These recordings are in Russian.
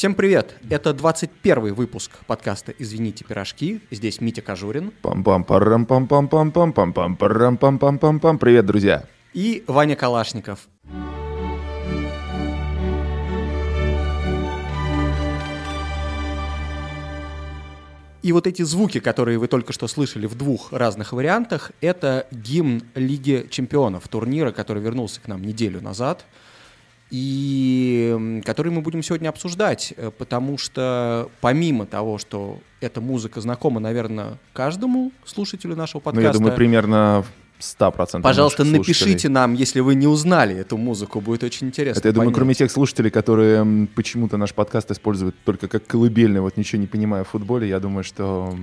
Всем привет! Это 21 выпуск подкаста «Извините, пирожки». Здесь Митя Кожурин. пам пам парам пам пам пам пам пам пам парам пам пам пам пам Привет, друзья! И Ваня Калашников. И вот эти звуки, которые вы только что слышали в двух разных вариантах, это гимн Лиги чемпионов, турнира, который вернулся к нам неделю назад – и который мы будем сегодня обсуждать, э, потому что помимо того, что эта музыка знакома, наверное, каждому слушателю нашего подкаста. Ну, я думаю, примерно 100% Пожалуйста, напишите нам, если вы не узнали эту музыку, будет очень интересно. Это, я думаю, кроме тех слушателей, которые почему-то наш подкаст используют только как колыбельный, вот ничего не понимая в футболе, я думаю, что...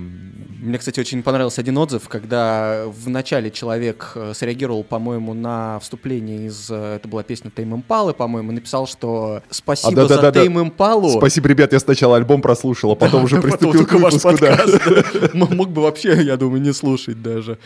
Мне, кстати, очень понравился один отзыв, когда в начале человек э, среагировал, по-моему, на вступление из... Э, это была песня Тейм Импалы, по-моему, написал, что спасибо а, да, за да, Тейм Импалу. Спасибо, ребят, я сначала альбом прослушал, а потом уже приступил к выпуску. Мог бы вообще, я думаю, не слушать даже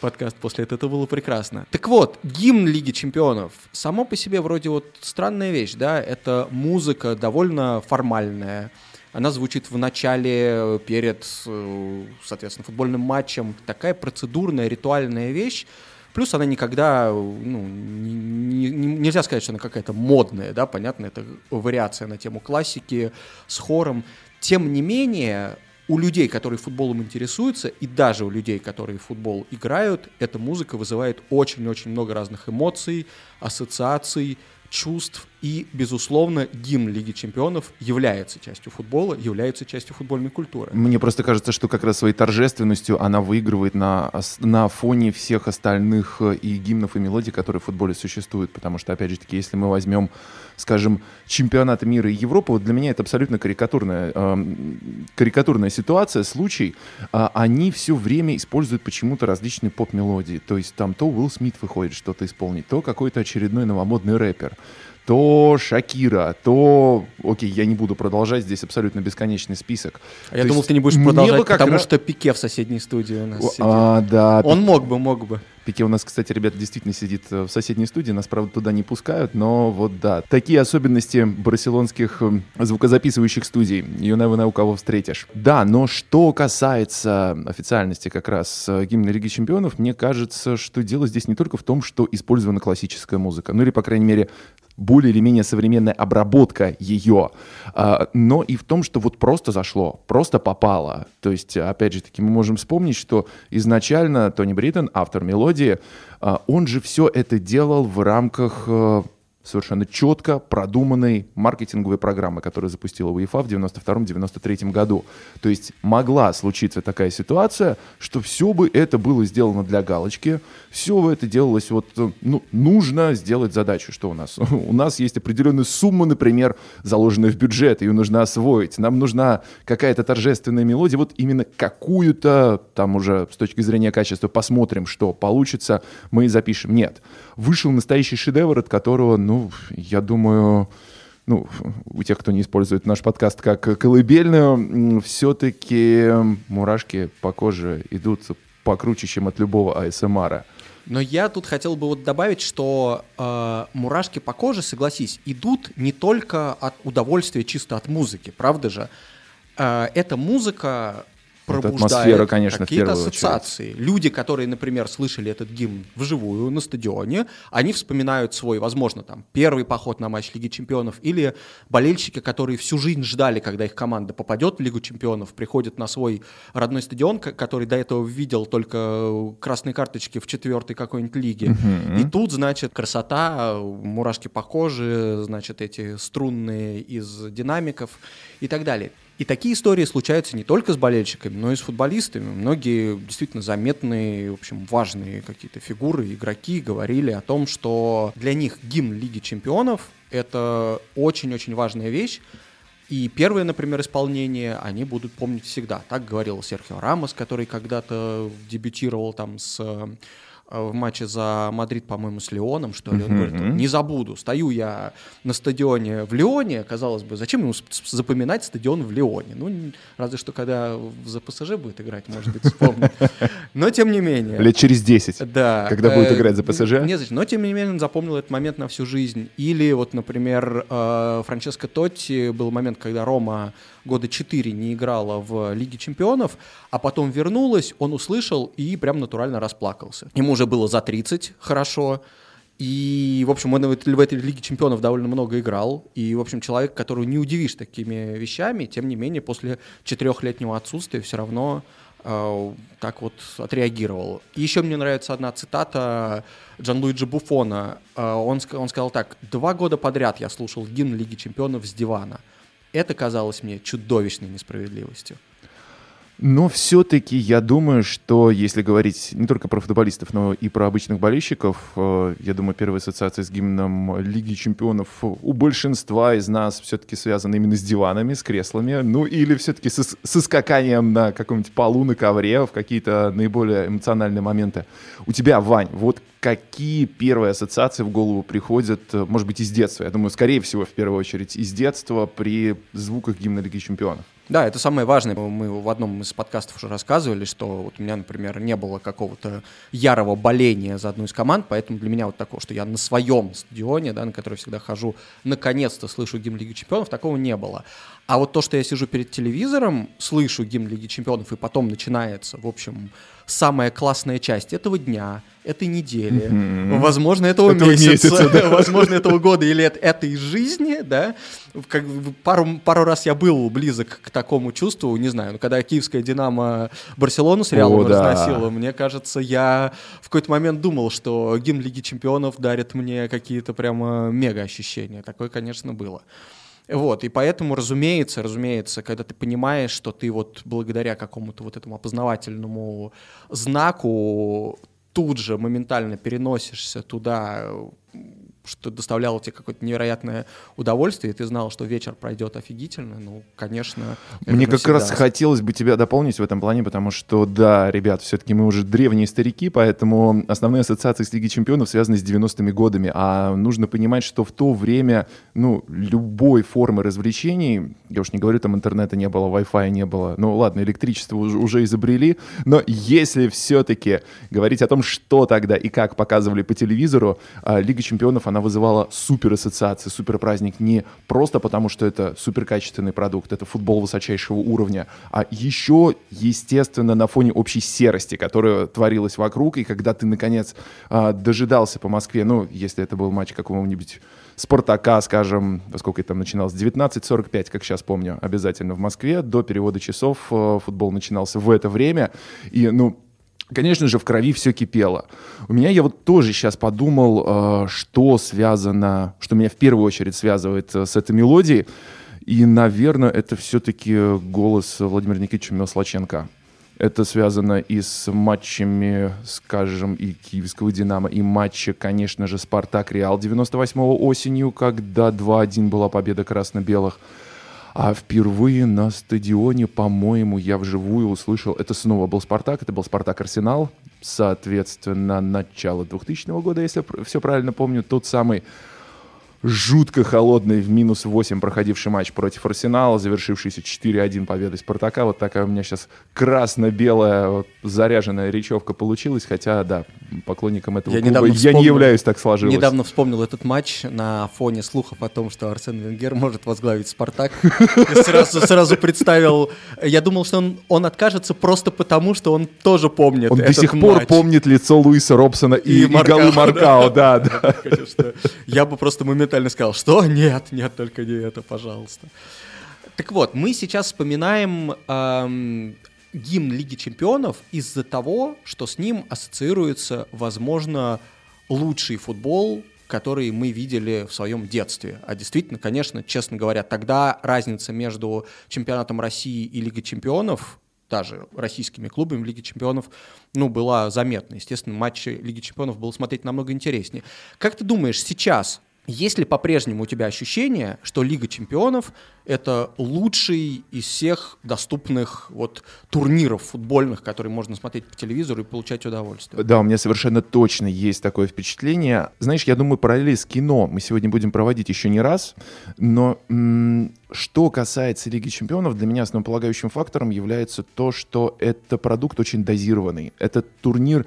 подкаст после этого. Это было прекрасно. Так вот, гимн Лиги Чемпионов. Само по себе вроде вот странная вещь, да? Это музыка довольно формальная. Она звучит в начале, перед, соответственно, футбольным матчем. Такая процедурная, ритуальная вещь. Плюс она никогда, ну, не, не, нельзя сказать, что она какая-то модная, да, понятно, это вариация на тему классики с хором. Тем не менее, у людей, которые футболом интересуются, и даже у людей, которые футбол играют, эта музыка вызывает очень-очень много разных эмоций, ассоциаций, чувств. И, безусловно, гимн Лиги Чемпионов является частью футбола, является частью футбольной культуры. Мне просто кажется, что как раз своей торжественностью она выигрывает на, на фоне всех остальных э, и гимнов, и мелодий, которые в футболе существуют. Потому что, опять же таки, если мы возьмем, скажем, чемпионаты мира и Европы, вот для меня это абсолютно карикатурная, э, карикатурная ситуация, случай. Э, они все время используют почему-то различные поп-мелодии. То есть там то Уилл Смит выходит что-то исполнить, то какой-то очередной новомодный рэпер то Шакира, то... Окей, я не буду продолжать, здесь абсолютно бесконечный список. А я думал, ты не будешь продолжать, потому раз... что Пике в соседней студии у нас сидит. А, да. Он мог бы, мог бы. Пике у нас, кстати, ребята, действительно сидит э, в соседней студии, нас, правда, туда не пускают, но вот да. Такие особенности барселонских эм, звукозаписывающих студий. You never know, кого встретишь. Да, но что касается официальности как раз э, гимна Лиги Чемпионов, мне кажется, что дело здесь не только в том, что использована классическая музыка, ну или, по крайней мере, более или менее современная обработка ее, а, но и в том, что вот просто зашло, просто попало. То есть, опять же таки, мы можем вспомнить, что изначально Тони Бриттон, автор мелодии, а, он же все это делал в рамках э, совершенно четко продуманной маркетинговой программы, которую запустила УЕФА в 92-93 году. То есть могла случиться такая ситуация, что все бы это было сделано для галочки, все бы это делалось вот, ну, нужно сделать задачу, что у нас? У нас есть определенная сумма, например, заложенная в бюджет, ее нужно освоить, нам нужна какая-то торжественная мелодия, вот именно какую-то, там уже с точки зрения качества посмотрим, что получится, мы и запишем. Нет. Вышел настоящий шедевр, от которого, ну, я думаю, ну, у тех, кто не использует наш подкаст как колыбельную, все-таки мурашки по коже идут покруче, чем от любого АСМРа. Но я тут хотел бы вот добавить, что э, мурашки по коже, согласись, идут не только от удовольствия чисто от музыки, правда же? Э, эта музыка пробуждает конечно, какие-то ассоциации. Очередь. Люди, которые, например, слышали этот гимн вживую на стадионе, они вспоминают свой, возможно, там, первый поход на матч Лиги Чемпионов, или болельщики, которые всю жизнь ждали, когда их команда попадет в Лигу Чемпионов, приходят на свой родной стадион, который до этого видел только красные карточки в четвертой какой-нибудь лиге. Uh-huh. И тут, значит, красота, мурашки по коже, значит, эти струнные из динамиков и так далее. И такие истории случаются не только с болельщиками, но и с футболистами. Многие действительно заметные, в общем, важные какие-то фигуры, игроки говорили о том, что для них гимн Лиги Чемпионов — это очень-очень важная вещь, и первое, например, исполнение они будут помнить всегда. Так говорил Серхио Рамос, который когда-то дебютировал там с в матче за Мадрид, по-моему, с Леоном, что ли. Он говорит, не забуду, стою я на стадионе в Леоне, казалось бы, зачем ему запоминать стадион в Леоне? Ну, разве что когда за ПСЖ будет играть, может быть, вспомнит. Но тем не менее. Лет через 10, да, когда будет играть за ПСЖ. Не, но тем не менее он запомнил этот момент на всю жизнь. Или вот, например, Франческо Тотти был момент, когда Рома года 4 не играла в Лиге чемпионов, а потом вернулась, он услышал и прям натурально расплакался. Ему уже было за 30, хорошо, и, в общем, он в этой Лиге чемпионов довольно много играл. И, в общем, человек, которого не удивишь такими вещами, тем не менее, после четырехлетнего отсутствия все равно э, так вот отреагировал. И еще мне нравится одна цитата Джан Луиджи Буфона. Э, он, он сказал так. «Два года подряд я слушал гимн Лиги чемпионов с дивана. Это казалось мне чудовищной несправедливостью. Но все-таки я думаю, что если говорить не только про футболистов, но и про обычных болельщиков, э, я думаю, первая ассоциация с гимном Лиги Чемпионов у большинства из нас все-таки связана именно с диванами, с креслами, ну или все-таки со, со скаканием на каком-нибудь полу, на ковре в какие-то наиболее эмоциональные моменты. У тебя, Вань, вот какие первые ассоциации в голову приходят, э, может быть, из детства? Я думаю, скорее всего, в первую очередь, из детства при звуках гимна Лиги Чемпионов. Да, это самое важное. Мы в одном из подкастов уже рассказывали, что вот у меня, например, не было какого-то ярого боления за одну из команд, поэтому для меня вот такого, что я на своем стадионе, да, на который всегда хожу, наконец-то слышу гимн Лиги Чемпионов, такого не было. А вот то, что я сижу перед телевизором, слышу гимн Лиги Чемпионов, и потом начинается, в общем, самая классная часть этого дня, этой недели, mm-hmm. возможно, этого, этого месяца, месяца да. возможно, этого года или этой жизни, да. Как, пару, пару раз я был близок к такому чувству, не знаю, ну, когда киевская «Динамо» Барселону с Реалом О, разносила, да. мне кажется, я в какой-то момент думал, что гимн Лиги Чемпионов дарит мне какие-то прямо мега ощущения. Такое, конечно, было. Вот, и поэтому, разумеется, разумеется, когда ты понимаешь, что ты вот благодаря какому-то вот этому опознавательному знаку тут же моментально переносишься туда, что доставляло тебе какое-то невероятное удовольствие, и ты знал, что вечер пройдет офигительно, ну, конечно. Мне как раз раз хотелось бы тебя дополнить в этом плане, потому что, да, ребят, все-таки мы уже древние старики, поэтому основные ассоциации с Лиги Чемпионов связаны с 90-ми годами, а нужно понимать, что в то время, ну, любой формы развлечений, я уж не говорю, там интернета не было, Wi-Fi не было, ну, ладно, электричество уже, уже изобрели, но если все-таки говорить о том, что тогда и как показывали по телевизору, а, Лига Чемпионов, она она вызывала супер ассоциации, супер праздник не просто потому, что это супер качественный продукт, это футбол высочайшего уровня, а еще, естественно, на фоне общей серости, которая творилась вокруг, и когда ты, наконец, а, дожидался по Москве, ну, если это был матч какого-нибудь Спартака, скажем, во сколько это там начиналось, 19.45, как сейчас помню, обязательно в Москве, до перевода часов э, футбол начинался в это время, и, ну, Конечно же, в крови все кипело. У меня я вот тоже сейчас подумал, э, что связано, что меня в первую очередь связывает э, с этой мелодией. И, наверное, это все-таки голос Владимира Никитича Милослаченко. Это связано и с матчами, скажем, и киевского «Динамо», и матча, конечно же, «Спартак-Реал» 98-го осенью, когда 2-1 была победа красно-белых. А впервые на стадионе, по-моему, я вживую услышал, это снова был «Спартак», это был «Спартак-Арсенал», соответственно, начало 2000 года, если я все правильно помню, тот самый жутко холодный в минус 8 проходивший матч против Арсенала, завершившийся 4-1 победой Спартака. Вот такая у меня сейчас красно-белая вот, заряженная речевка получилась, хотя, да, поклонником этого я клуба я не являюсь, так сложилось. Недавно вспомнил этот матч на фоне слухов о том, что Арсен Венгер может возглавить Спартак. сразу, сразу представил, я думал, что он, он откажется просто потому, что он тоже помнит Он до сих пор помнит лицо Луиса Робсона и, и, и Маркао, голы Маркао, да, да. Я бы просто моментально моментально сказал, что нет, нет, только не это, пожалуйста. Так вот, мы сейчас вспоминаем эм, гимн Лиги Чемпионов из-за того, что с ним ассоциируется, возможно, лучший футбол, который мы видели в своем детстве. А действительно, конечно, честно говоря, тогда разница между чемпионатом России и Лигой Чемпионов даже российскими клубами в Лиге Чемпионов, ну, была заметна. Естественно, матчи Лиги Чемпионов было смотреть намного интереснее. Как ты думаешь, сейчас Есть ли по-прежнему у тебя ощущение, что Лига чемпионов — это лучший из всех доступных вот турниров футбольных, которые можно смотреть по телевизору и получать удовольствие? Да, у меня совершенно точно есть такое впечатление. Знаешь, я думаю, параллели с кино мы сегодня будем проводить еще не раз, но что касается Лиги чемпионов, для меня основополагающим фактором является то, что это продукт очень дозированный. Это турнир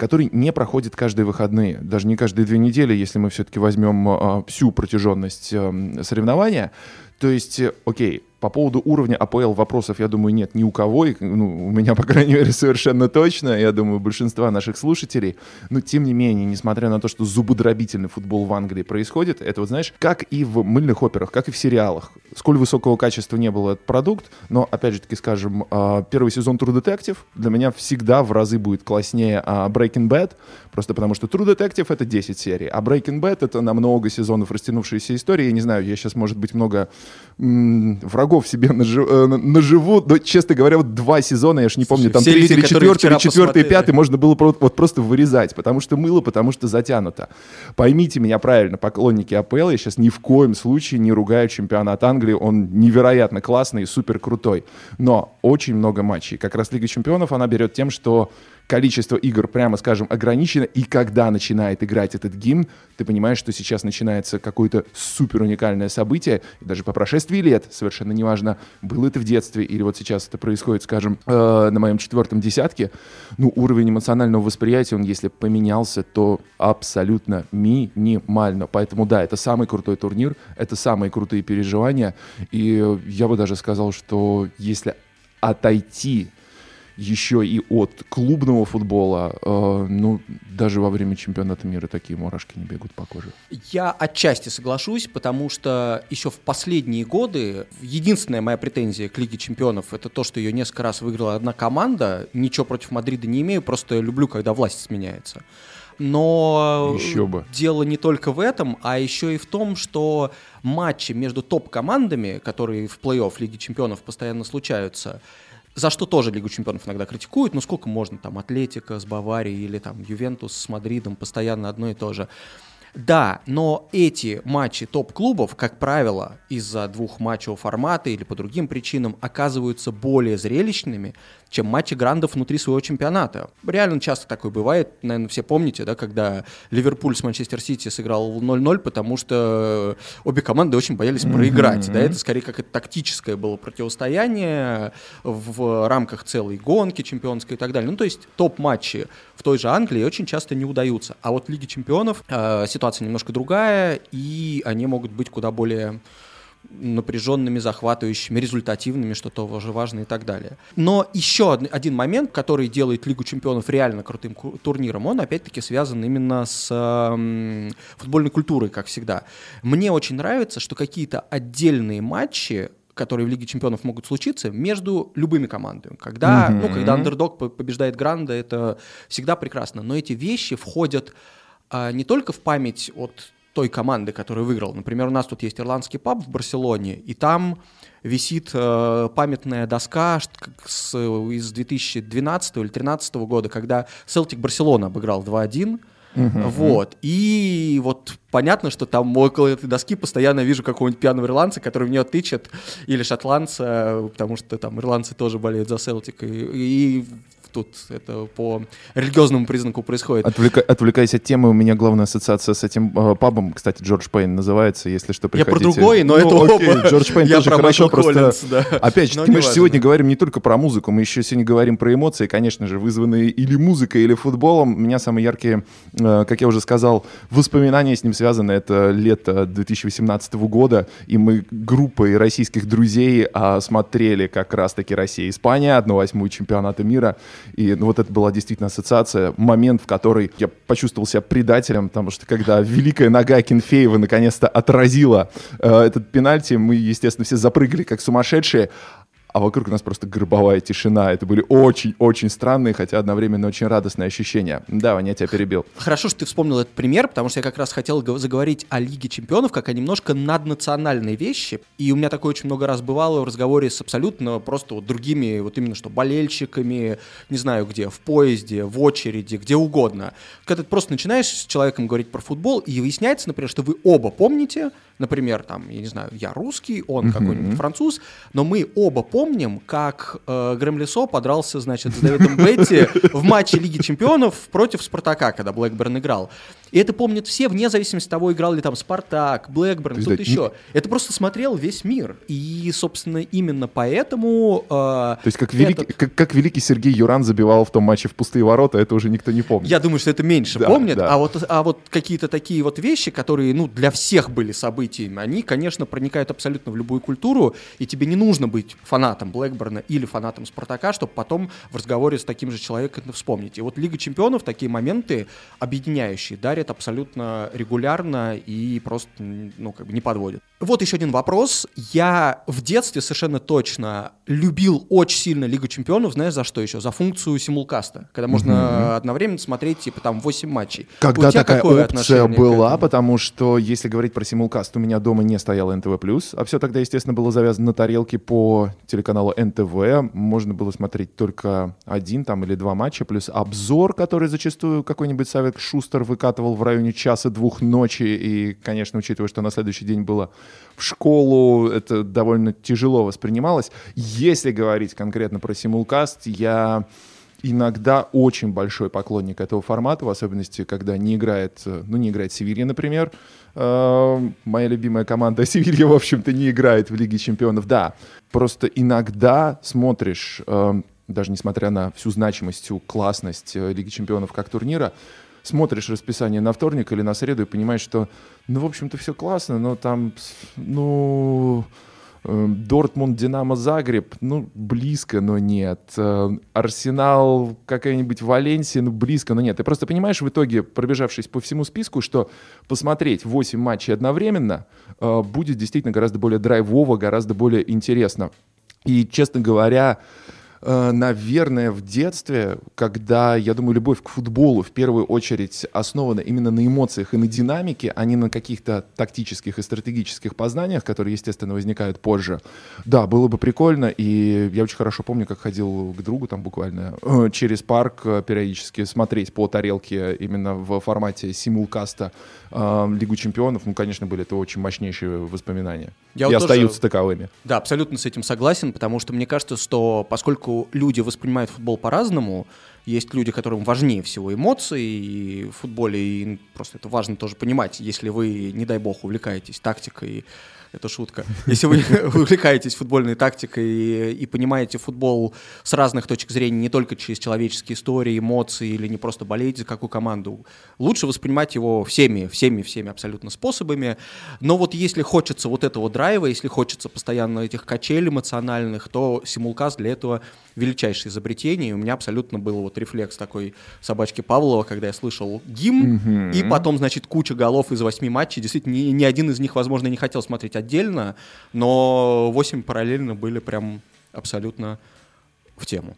который не проходит каждые выходные, даже не каждые две недели, если мы все-таки возьмем э, всю протяженность э, соревнования. То есть, э, окей, по поводу уровня АПЛ вопросов, я думаю, нет ни у кого, и, ну, у меня, по крайней мере, совершенно точно, я думаю, большинства наших слушателей. Но, тем не менее, несмотря на то, что зубодробительный футбол в Англии происходит, это, вот знаешь, как и в мыльных операх, как и в сериалах. Сколь высокого качества не был этот продукт, но, опять же таки, скажем, а, первый сезон True Detective для меня всегда в разы будет класснее а, Breaking Bad, просто потому что True Detective — это 10 серий, а Breaking Bad — это на много сезонов растянувшаяся история. Я не знаю, я сейчас, может быть, много врагов врагов себе э, наживу. Но, честно говоря, вот два сезона, я же не помню, там третий или четвертый, или четвертый, пятый, можно было вот просто вырезать, потому что мыло, потому что затянуто. Поймите меня правильно, поклонники АПЛ, я сейчас ни в коем случае не ругаю чемпионат Англии, он невероятно классный, супер крутой. Но очень много матчей. Как раз Лига чемпионов, она берет тем, что количество игр, прямо скажем, ограничено, и когда начинает играть этот гимн, ты понимаешь, что сейчас начинается какое-то супер уникальное событие, и даже по прошествии лет, совершенно неважно, было это в детстве или вот сейчас это происходит, скажем, э, на моем четвертом десятке, ну, уровень эмоционального восприятия, он если поменялся, то абсолютно минимально. Поэтому да, это самый крутой турнир, это самые крутые переживания, и я бы даже сказал, что если отойти еще и от клубного футбола, э, ну, даже во время чемпионата мира такие мурашки не бегут по коже. Я отчасти соглашусь, потому что еще в последние годы единственная моя претензия к Лиге чемпионов это то, что ее несколько раз выиграла одна команда. Ничего против Мадрида не имею, просто люблю, когда власть сменяется. Но еще бы. дело не только в этом, а еще и в том, что матчи между топ-командами, которые в плей-офф Лиги Чемпионов постоянно случаются, за что тоже Лигу чемпионов иногда критикуют, ну сколько можно, там, Атлетика с Баварией или там Ювентус с Мадридом, постоянно одно и то же. Да, но эти матчи топ-клубов, как правило, из-за двух матчевого формата или по другим причинам, оказываются более зрелищными, чем матчи грандов внутри своего чемпионата. Реально часто такое бывает, наверное, все помните, да, когда Ливерпуль с Манчестер Сити сыграл 0-0, потому что обе команды очень боялись проиграть. Mm-hmm. Да, это скорее как это тактическое было противостояние в рамках целой гонки чемпионской и так далее. Ну, то есть топ-матчи в той же Англии очень часто не удаются. А вот Лиги чемпионов э, ситуация немножко другая, и они могут быть куда более напряженными, захватывающими, результативными, что тоже важно и так далее. Но еще один момент, который делает Лигу чемпионов реально крутым турниром, он опять-таки связан именно с э, футбольной культурой, как всегда. Мне очень нравится, что какие-то отдельные матчи которые в Лиге чемпионов могут случиться между любыми командами. Когда, mm-hmm. ну, когда андердог побеждает Гранда, это всегда прекрасно. Но эти вещи входят а, не только в память от той команды, которая выиграла. Например, у нас тут есть ирландский паб в Барселоне, и там висит э, памятная доска с, из 2012 или 2013 года, когда Селтик Барселона обыграл 2-1. Uh-huh. Вот. И вот понятно, что там около этой доски постоянно вижу какого-нибудь пьяного ирландца, который в нее тычет, или шотландца, потому что там ирландцы тоже болеют за Селтик. И, и тут это по религиозному признаку происходит. Отвлека... Отвлекаясь от темы, у меня главная ассоциация с этим э, пабом, кстати, Джордж Пейн называется, если что, приходите. Я про другой, но ну, это окей, оба. Джордж Пейн тоже хорошо, просто... Да. Опять же, мы же сегодня говорим не только про музыку, мы еще сегодня говорим про эмоции, конечно же, вызванные или музыкой, или футболом. У меня самые яркие, э, как я уже сказал, воспоминания с ним связаны. Это лето 2018 года, и мы группой российских друзей а, смотрели как раз-таки Россия-Испания, 1-8 чемпионата мира. И ну, вот это была действительно ассоциация, момент, в который я почувствовал себя предателем, потому что когда великая нога Кенфеева наконец-то отразила э, этот пенальти, мы, естественно, все запрыгали как сумасшедшие. А вокруг нас просто гробовая тишина. Это были очень-очень странные, хотя одновременно очень радостные ощущения. Да, Ваня, я тебя перебил. Хорошо, что ты вспомнил этот пример, потому что я как раз хотел заговорить о Лиге Чемпионов, как о немножко наднациональной вещи. И у меня такое очень много раз бывало в разговоре с абсолютно просто вот другими, вот именно что болельщиками, не знаю где, в поезде, в очереди, где угодно. Когда ты просто начинаешь с человеком говорить про футбол, и выясняется, например, что вы оба помните, например, там, я не знаю, я русский, он mm-hmm. какой-нибудь француз, но мы оба помним, как э, Грэм Лесо подрался, значит, с Дэвидом Бетти в матче Лиги Чемпионов против Спартака, когда Блэкберн играл. И это помнят все, вне зависимости от того, играл ли там Спартак, Блэкберн, кто-то еще. Не... Это просто смотрел весь мир. И, собственно, именно поэтому... Э, То есть как, великий, этот... как, как великий Сергей Юран забивал в том матче в пустые ворота, это уже никто не помнит. Я думаю, что это меньше да, помнят. Да. А вот, а вот какие-то такие вот вещи, которые, ну, для всех были событиями, они, конечно, проникают абсолютно в любую культуру, и тебе не нужно быть фанатом Блэкберна или фанатом Спартака, чтобы потом в разговоре с таким же человеком вспомнить. И вот Лига Чемпионов такие моменты объединяющие дарят говорят абсолютно регулярно и просто, ну, как бы не подводят. Вот еще один вопрос. Я в детстве совершенно точно любил очень сильно Лигу Чемпионов, знаешь, за что еще? За функцию симулкаста, когда можно mm-hmm. одновременно смотреть, типа, там, 8 матчей. Когда такая опция была, потому что, если говорить про симулкаст, у меня дома не стоял НТВ+, а все тогда, естественно, было завязано на тарелке по телеканалу НТВ. Можно было смотреть только один там или два матча, плюс обзор, который зачастую какой-нибудь Савик Шустер выкатывал в районе часа-двух ночи, и, конечно, учитывая, что на следующий день было в школу, это довольно тяжело воспринималось. Если говорить конкретно про симулкаст, я иногда очень большой поклонник этого формата, в особенности, когда не играет, ну, не играет Севилья, например. Э, моя любимая команда Севилья, в общем-то, не играет в Лиге Чемпионов. Да, просто иногда смотришь, э, даже несмотря на всю значимость, классность э, Лиги Чемпионов как турнира, смотришь расписание на вторник или на среду и понимаешь, что, ну, в общем-то, все классно, но там, ну, э, Дортмунд, Динамо, Загреб, ну, близко, но нет. Э, Арсенал, какая-нибудь Валенсия, ну, близко, но нет. Ты просто понимаешь в итоге, пробежавшись по всему списку, что посмотреть 8 матчей одновременно э, будет действительно гораздо более драйвово, гораздо более интересно. И, честно говоря, наверное, в детстве, когда, я думаю, любовь к футболу в первую очередь основана именно на эмоциях и на динамике, а не на каких-то тактических и стратегических познаниях, которые, естественно, возникают позже. Да, было бы прикольно, и я очень хорошо помню, как ходил к другу там буквально э, через парк э, периодически смотреть по тарелке именно в формате симулкаста э, Лигу чемпионов. Ну, конечно, были это очень мощнейшие воспоминания. Я и вот остаются тоже, таковыми. Да, абсолютно с этим согласен, потому что мне кажется, что поскольку люди воспринимают футбол по-разному, есть люди, которым важнее всего эмоции и в футболе, и просто это важно тоже понимать, если вы, не дай бог, увлекаетесь тактикой, это шутка. Если вы увлекаетесь футбольной тактикой и, и понимаете футбол с разных точек зрения, не только через человеческие истории, эмоции или не просто болеете за какую команду, лучше воспринимать его всеми, всеми, всеми абсолютно способами. Но вот если хочется вот этого драйва, если хочется постоянно этих качелей эмоциональных, то симулкаст для этого величайшее изобретение. И у меня абсолютно был вот рефлекс такой собачки Павлова, когда я слышал гимн, mm-hmm. и потом, значит, куча голов из восьми матчей. Действительно, ни, ни один из них, возможно, не хотел смотреть отдельно, но восемь параллельно были прям абсолютно в тему.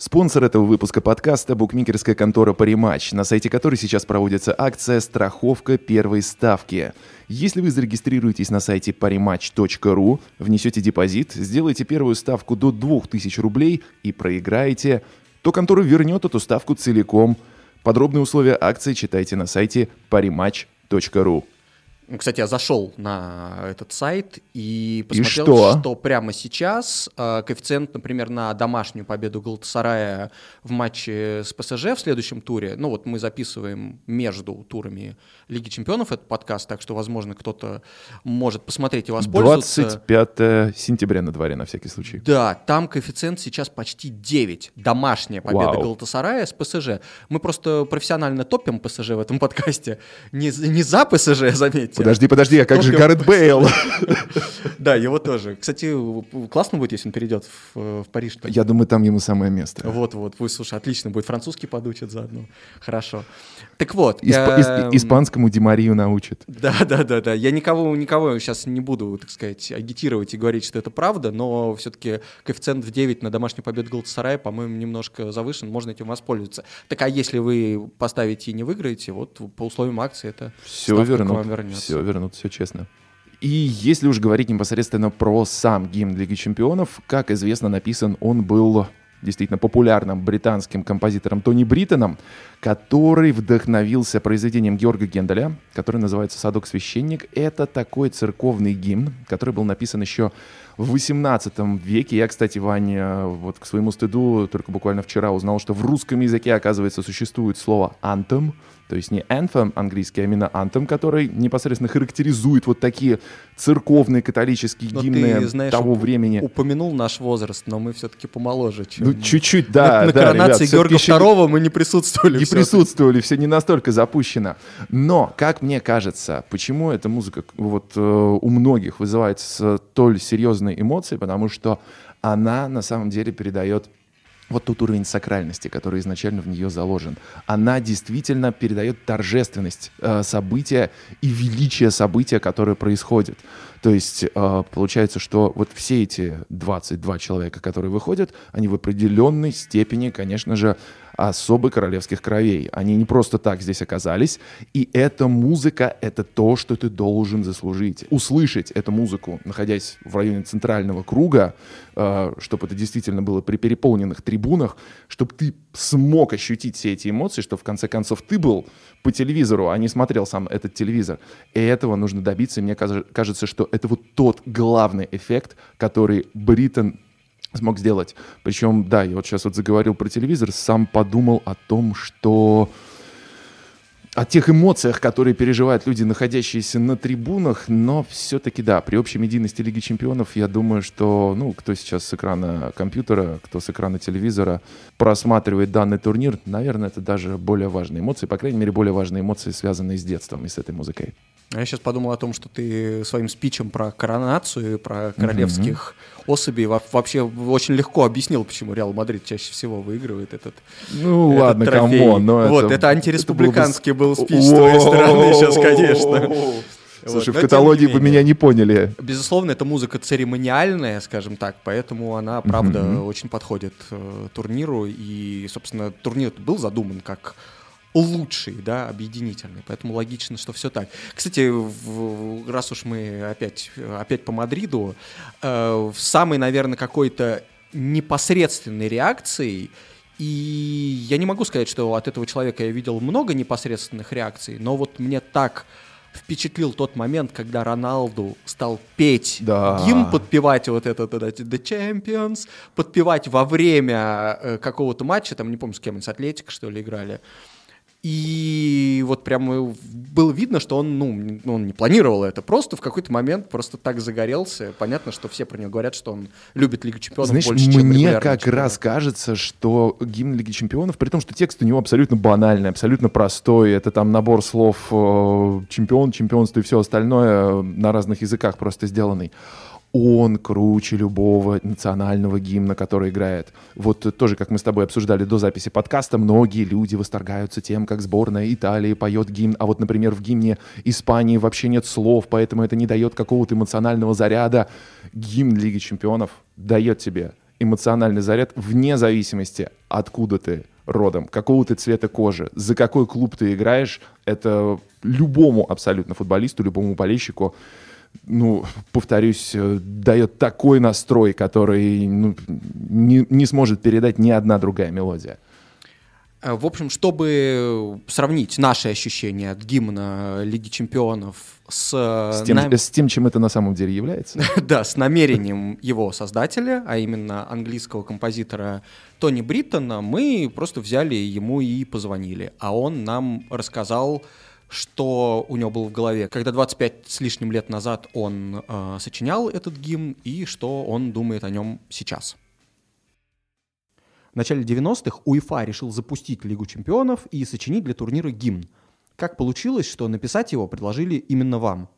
Спонсор этого выпуска подкаста – букмекерская контора «Париматч», на сайте которой сейчас проводится акция «Страховка первой ставки». Если вы зарегистрируетесь на сайте parimatch.ru, внесете депозит, сделаете первую ставку до 2000 рублей и проиграете, то контора вернет эту ставку целиком. Подробные условия акции читайте на сайте parimatch.ru. Кстати, я зашел на этот сайт и посмотрел, и что? что прямо сейчас э, коэффициент, например, на домашнюю победу Галатасарая в матче с ПСЖ в следующем туре, ну вот мы записываем между турами Лиги Чемпионов этот подкаст, так что, возможно, кто-то может посмотреть и воспользоваться. 25 сентября на дворе, на всякий случай. Да, там коэффициент сейчас почти 9. Домашняя победа Вау. Галатасарая с ПСЖ. Мы просто профессионально топим ПСЖ в этом подкасте. Не, не за ПСЖ, заметьте, Подожди, подожди, а как же Гаррет Бейл? Да, его тоже. Кстати, классно будет, если он перейдет в, в Париж. Я думаю, там ему самое место. Вот, вот, вы, слушай, отлично, будет французский подучит заодно. Хорошо. Так вот. Исп- ис- эм, Испанскому Димарию научит. Да, да, да, да. Я никого, никого сейчас не буду, так сказать, агитировать и говорить, что это правда, но все-таки коэффициент в 9 на домашнюю победу Галатасарая, по-моему, немножко завышен, можно этим воспользоваться. Так а если вы поставите и не выиграете, вот по условиям акции это Все вернут. Все вернут, все честно. И если уж говорить непосредственно про сам гимн Лиги Чемпионов, как известно, написан он был действительно популярным британским композитором Тони Бриттоном, который вдохновился произведением Георга Генделя, который называется «Садок священник». Это такой церковный гимн, который был написан еще в 18 веке. Я, кстати, Ваня, вот к своему стыду только буквально вчера узнал, что в русском языке, оказывается, существует слово «anthem», то есть не anthem английский, а именно anthem, который непосредственно характеризует вот такие церковные католические Но гимны ты, знаешь, того уп- времени. Упомянул наш возраст, но мы все-таки помоложе, чем... Ну, чуть-чуть, да, на, на да, коронации ребят, Георга II мы не присутствовали. не всё-таки. присутствовали, все не настолько запущено. Но, как мне кажется, почему эта музыка вот э, у многих вызывает столь серьезные эмоции, потому что она на самом деле передает вот тот уровень сакральности, который изначально в нее заложен. Она действительно передает торжественность э, события и величие события, которое происходит. То есть э, получается, что вот все эти 22 человека, которые выходят, они в определенной степени, конечно же, особо королевских кровей. Они не просто так здесь оказались. И эта музыка — это то, что ты должен заслужить. Услышать эту музыку, находясь в районе центрального круга, э, чтобы это действительно было при переполненных трибунах, чтобы ты смог ощутить все эти эмоции, что в конце концов ты был по телевизору, а не смотрел сам этот телевизор. И этого нужно добиться. И мне каже- кажется, что это вот тот главный эффект, который Бриттон смог сделать. Причем, да, я вот сейчас вот заговорил про телевизор, сам подумал о том, что о тех эмоциях, которые переживают люди, находящиеся на трибунах, но все-таки, да, при общей медийности Лиги Чемпионов, я думаю, что, ну, кто сейчас с экрана компьютера, кто с экрана телевизора просматривает данный турнир, наверное, это даже более важные эмоции, по крайней мере, более важные эмоции, связанные с детством и с этой музыкой. Я сейчас подумал о том, что ты своим спичем про коронацию, про королевских особей во- вообще очень легко объяснил, почему Реал Мадрид чаще всего выигрывает этот, Ну, этот ладно, трофей. come on, но Вот, это... это антиреспубликанский был это спич с твоей стороны сейчас, конечно. Слушай, Вот, в не бы меня не поняли. Безусловно, это музыка церемониальная, скажем так, поэтому она, правда, Мгм. очень подходит э, турниру. И, собственно, турнир был задуман как лучший, да, объединительный. Поэтому логично, что все так. Кстати, в- раз уж мы опять, опять по Мадриду, э, самой, наверное, какой-то непосредственной реакцией и я не могу сказать, что от этого человека я видел много непосредственных реакций, но вот мне так впечатлил тот момент, когда Роналду стал петь Да. гимн, подпевать вот этот The Champions, подпевать во время э, какого-то матча, там не помню с кем, с Атлетика что ли играли. И вот прямо было видно, что он, ну, он не планировал это, просто в какой-то момент просто так загорелся. Понятно, что все про него говорят, что он любит Лигу Чемпионов Знаешь, больше, чем мне как чемпионат. раз кажется, что гимн Лиги Чемпионов, при том, что текст у него абсолютно банальный, абсолютно простой, это там набор слов э, чемпион, чемпионство и все остальное э, на разных языках просто сделанный. Он круче любого национального гимна, который играет. Вот тоже, как мы с тобой обсуждали до записи подкаста, многие люди восторгаются тем, как сборная Италии поет гимн, а вот, например, в гимне Испании вообще нет слов, поэтому это не дает какого-то эмоционального заряда. Гимн Лиги Чемпионов дает тебе эмоциональный заряд вне зависимости, откуда ты родом, какого ты цвета кожи, за какой клуб ты играешь, это любому абсолютно футболисту, любому болельщику ну, повторюсь, э, дает такой настрой, который ну, не, не сможет передать ни одна другая мелодия. Э, В общем, чтобы сравнить наши ощущения от гимна Лиги Чемпионов с, С тем, нам- с тем, чем это на самом деле является. да, с намерением его создателя, а именно английского композитора Тони Бриттона, мы просто взяли ему и позвонили. А он нам рассказал, что у него было в голове, когда 25 с лишним лет назад он э, сочинял этот гимн, и что он думает о нем сейчас. В начале 90-х УЕФА решил запустить Лигу чемпионов и сочинить для турнира гимн. Как получилось, что написать его предложили именно вам?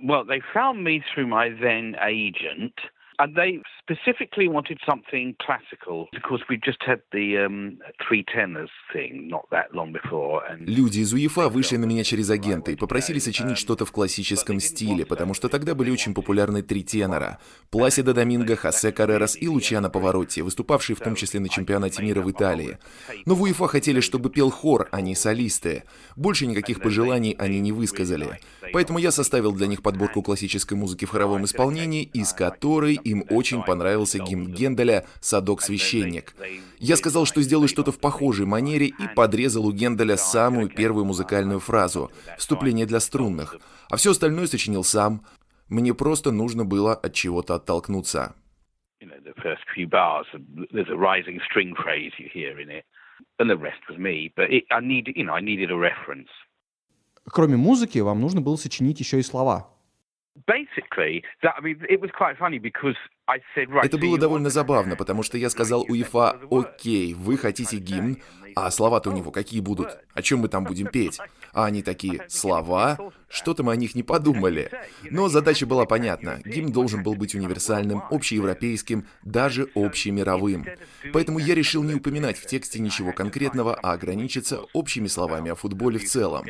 Well, they found me through my then agent, and they specifically wanted something classical because we just had the um, three tenors thing not that long before. And Люди из УЕФА вышли на меня через агента и попросили сочинить что-то в классическом стиле, потому что тогда были очень популярны три тенора. Пласида Доминго, Хосе Каррерас и Лучиано Поворотти, выступавшие в том числе на чемпионате мира в Италии. Но в УЕФА хотели, чтобы пел хор, а не солисты. Больше никаких пожеланий они не высказали. Поэтому я составил для них подборку классической музыки в хоровом исполнении, из которой им очень понравился гимн Генделя «Садок-священник». Я сказал, что сделаю что-то в похожей манере и подрезал у Генделя самую первую музыкальную фразу – вступление для струнных. А все остальное сочинил сам. Мне просто нужно было от чего-то оттолкнуться. Кроме музыки, вам нужно было сочинить еще и слова. Это было довольно забавно, потому что я сказал УЕФА, окей, вы хотите гимн, а слова-то у него какие будут? О чем мы там будем петь? А они такие, слова? Что-то мы о них не подумали. Но задача была понятна. Гимн должен был быть универсальным, общеевропейским, даже общемировым. Поэтому я решил не упоминать в тексте ничего конкретного, а ограничиться общими словами о футболе в целом.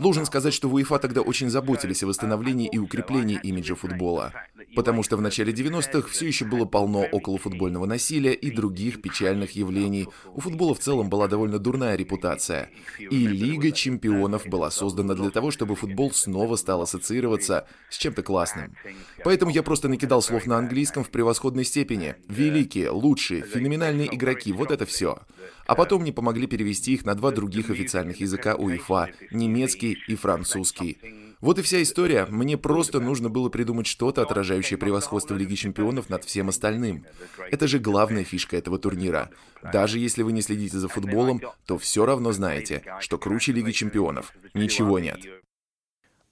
Должен сказать, что в УЕФА тогда очень заботились о восстановлении и укреплении имиджа футбола. Потому что в начале 90-х все еще было полно околофутбольного насилия и других печальных явлений. У футбола в целом была довольно дурная репутация. И Лига чемпионов была создана для того, чтобы футбол снова стал ассоциироваться с чем-то классным. Поэтому я просто накидал слов на английском в превосходной степени. Великие, лучшие, феноменальные игроки, вот это все. А потом мне помогли перевести их на два других официальных языка УЕФА – немецкий и французский. Вот и вся история. Мне просто нужно было придумать что-то, отражающее превосходство Лиги Чемпионов над всем остальным. Это же главная фишка этого турнира. Даже если вы не следите за футболом, то все равно знаете, что круче Лиги Чемпионов ничего нет.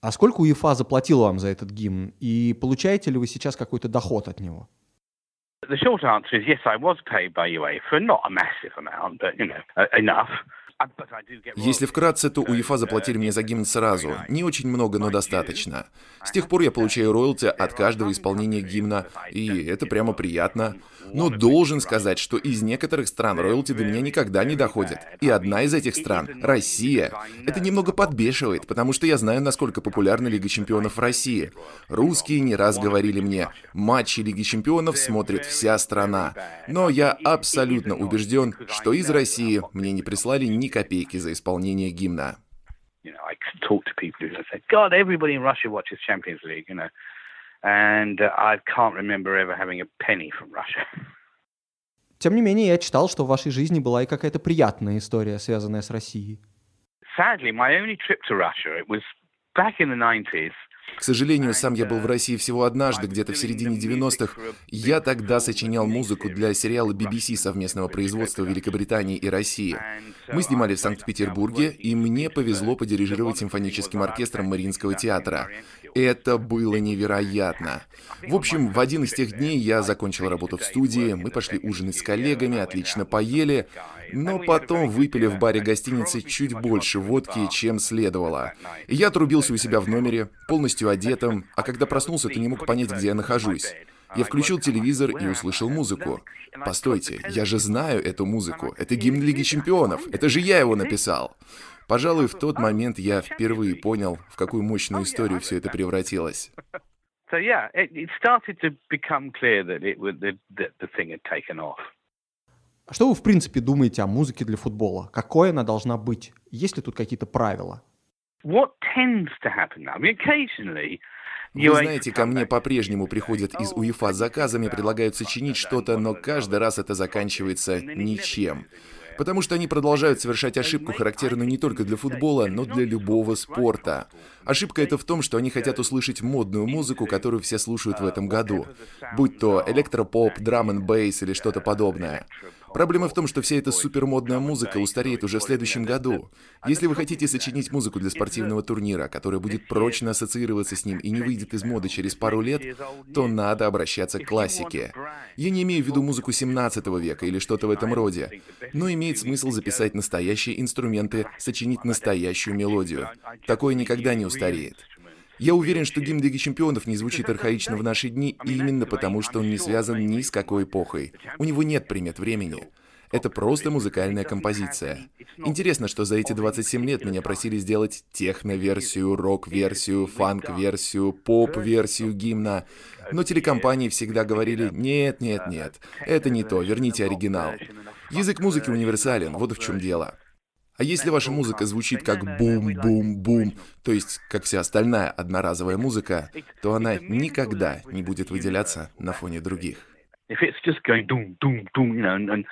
А сколько УЕФА заплатила вам за этот гимн? И получаете ли вы сейчас какой-то доход от него? The short answer is yes, I was paid by UEFA, not a massive amount, but you know, uh, enough. Uh, Если вкратце, то УЕФА заплатили мне за гимн сразу. Не очень много, но достаточно. С тех пор я получаю роялти от каждого исполнения гимна, и это прямо приятно. Но должен сказать, что из некоторых стран роялти до меня никогда не доходят. И одна из этих стран — Россия. Это немного подбешивает, потому что я знаю, насколько популярна Лига Чемпионов в России. Русские не раз говорили мне, матчи Лиги Чемпионов смотрит вся страна. Но я абсолютно убежден, что из России мне не прислали ни копейки за исполнение гимна. uh. Тем не менее, я читал, что в вашей жизни была и какая-то приятная история, связанная с Россией. Sadly, my only trip to Russia, it was back in the 90s. К сожалению, сам я был в России всего однажды, где-то в середине 90-х. Я тогда сочинял музыку для сериала BBC совместного производства Великобритании и России. Мы снимали в Санкт-Петербурге, и мне повезло подирижировать симфоническим оркестром Мариинского театра. Это было невероятно. В общем, в один из тех дней я закончил работу в студии, мы пошли ужинать с коллегами, отлично поели, но потом выпили в баре гостиницы чуть больше водки, чем следовало. И я отрубился у себя в номере, полностью одетым, а когда проснулся, то не мог понять, где я нахожусь. Я включил телевизор и услышал музыку. Постойте, я же знаю эту музыку. Это гимн Лиги Чемпионов. Это же я его написал. Пожалуй, в тот момент я впервые понял, в какую мощную историю все это превратилось. So yeah, it, it started to become clear that it would, that the thing had taken off. А что вы, в принципе, думаете о музыке для футбола? Какой она должна быть? Есть ли тут какие-то правила? What tends to happen now? I mean, occasionally Вы знаете, ко мне по-прежнему приходят из УЕФА с заказами, предлагают сочинить что-то, но каждый раз это заканчивается ничем. Потому что они продолжают совершать ошибку, характерную не только для футбола, но для любого спорта. Ошибка это в том, что они хотят услышать модную музыку, которую все слушают в этом году. Будь то электропоп, драм н бейс или что-то подобное. Проблема в том, что вся эта супермодная музыка устареет уже в следующем году. Если вы хотите сочинить музыку для спортивного турнира, которая будет прочно ассоциироваться с ним и не выйдет из моды через пару лет, то надо обращаться к классике. Я не имею в виду музыку 17 века или что-то в этом роде, но имеет смысл записать настоящие инструменты, сочинить настоящую мелодию. Такое никогда не устареет. Я уверен, что гимн Лиги Чемпионов не звучит архаично в наши дни именно потому, что он не связан ни с какой эпохой. У него нет примет времени. Это просто музыкальная композиция. Интересно, что за эти 27 лет меня просили сделать техно-версию, рок-версию, фанк-версию, поп-версию гимна. Но телекомпании всегда говорили «нет, нет, нет, это не то, верните оригинал». Язык музыки универсален, вот в чем дело. А если ваша музыка звучит как бум-бум-бум, то есть как вся остальная одноразовая музыка, то она никогда не будет выделяться на фоне других. If it's just going doom, doom, doom, you know, and, and,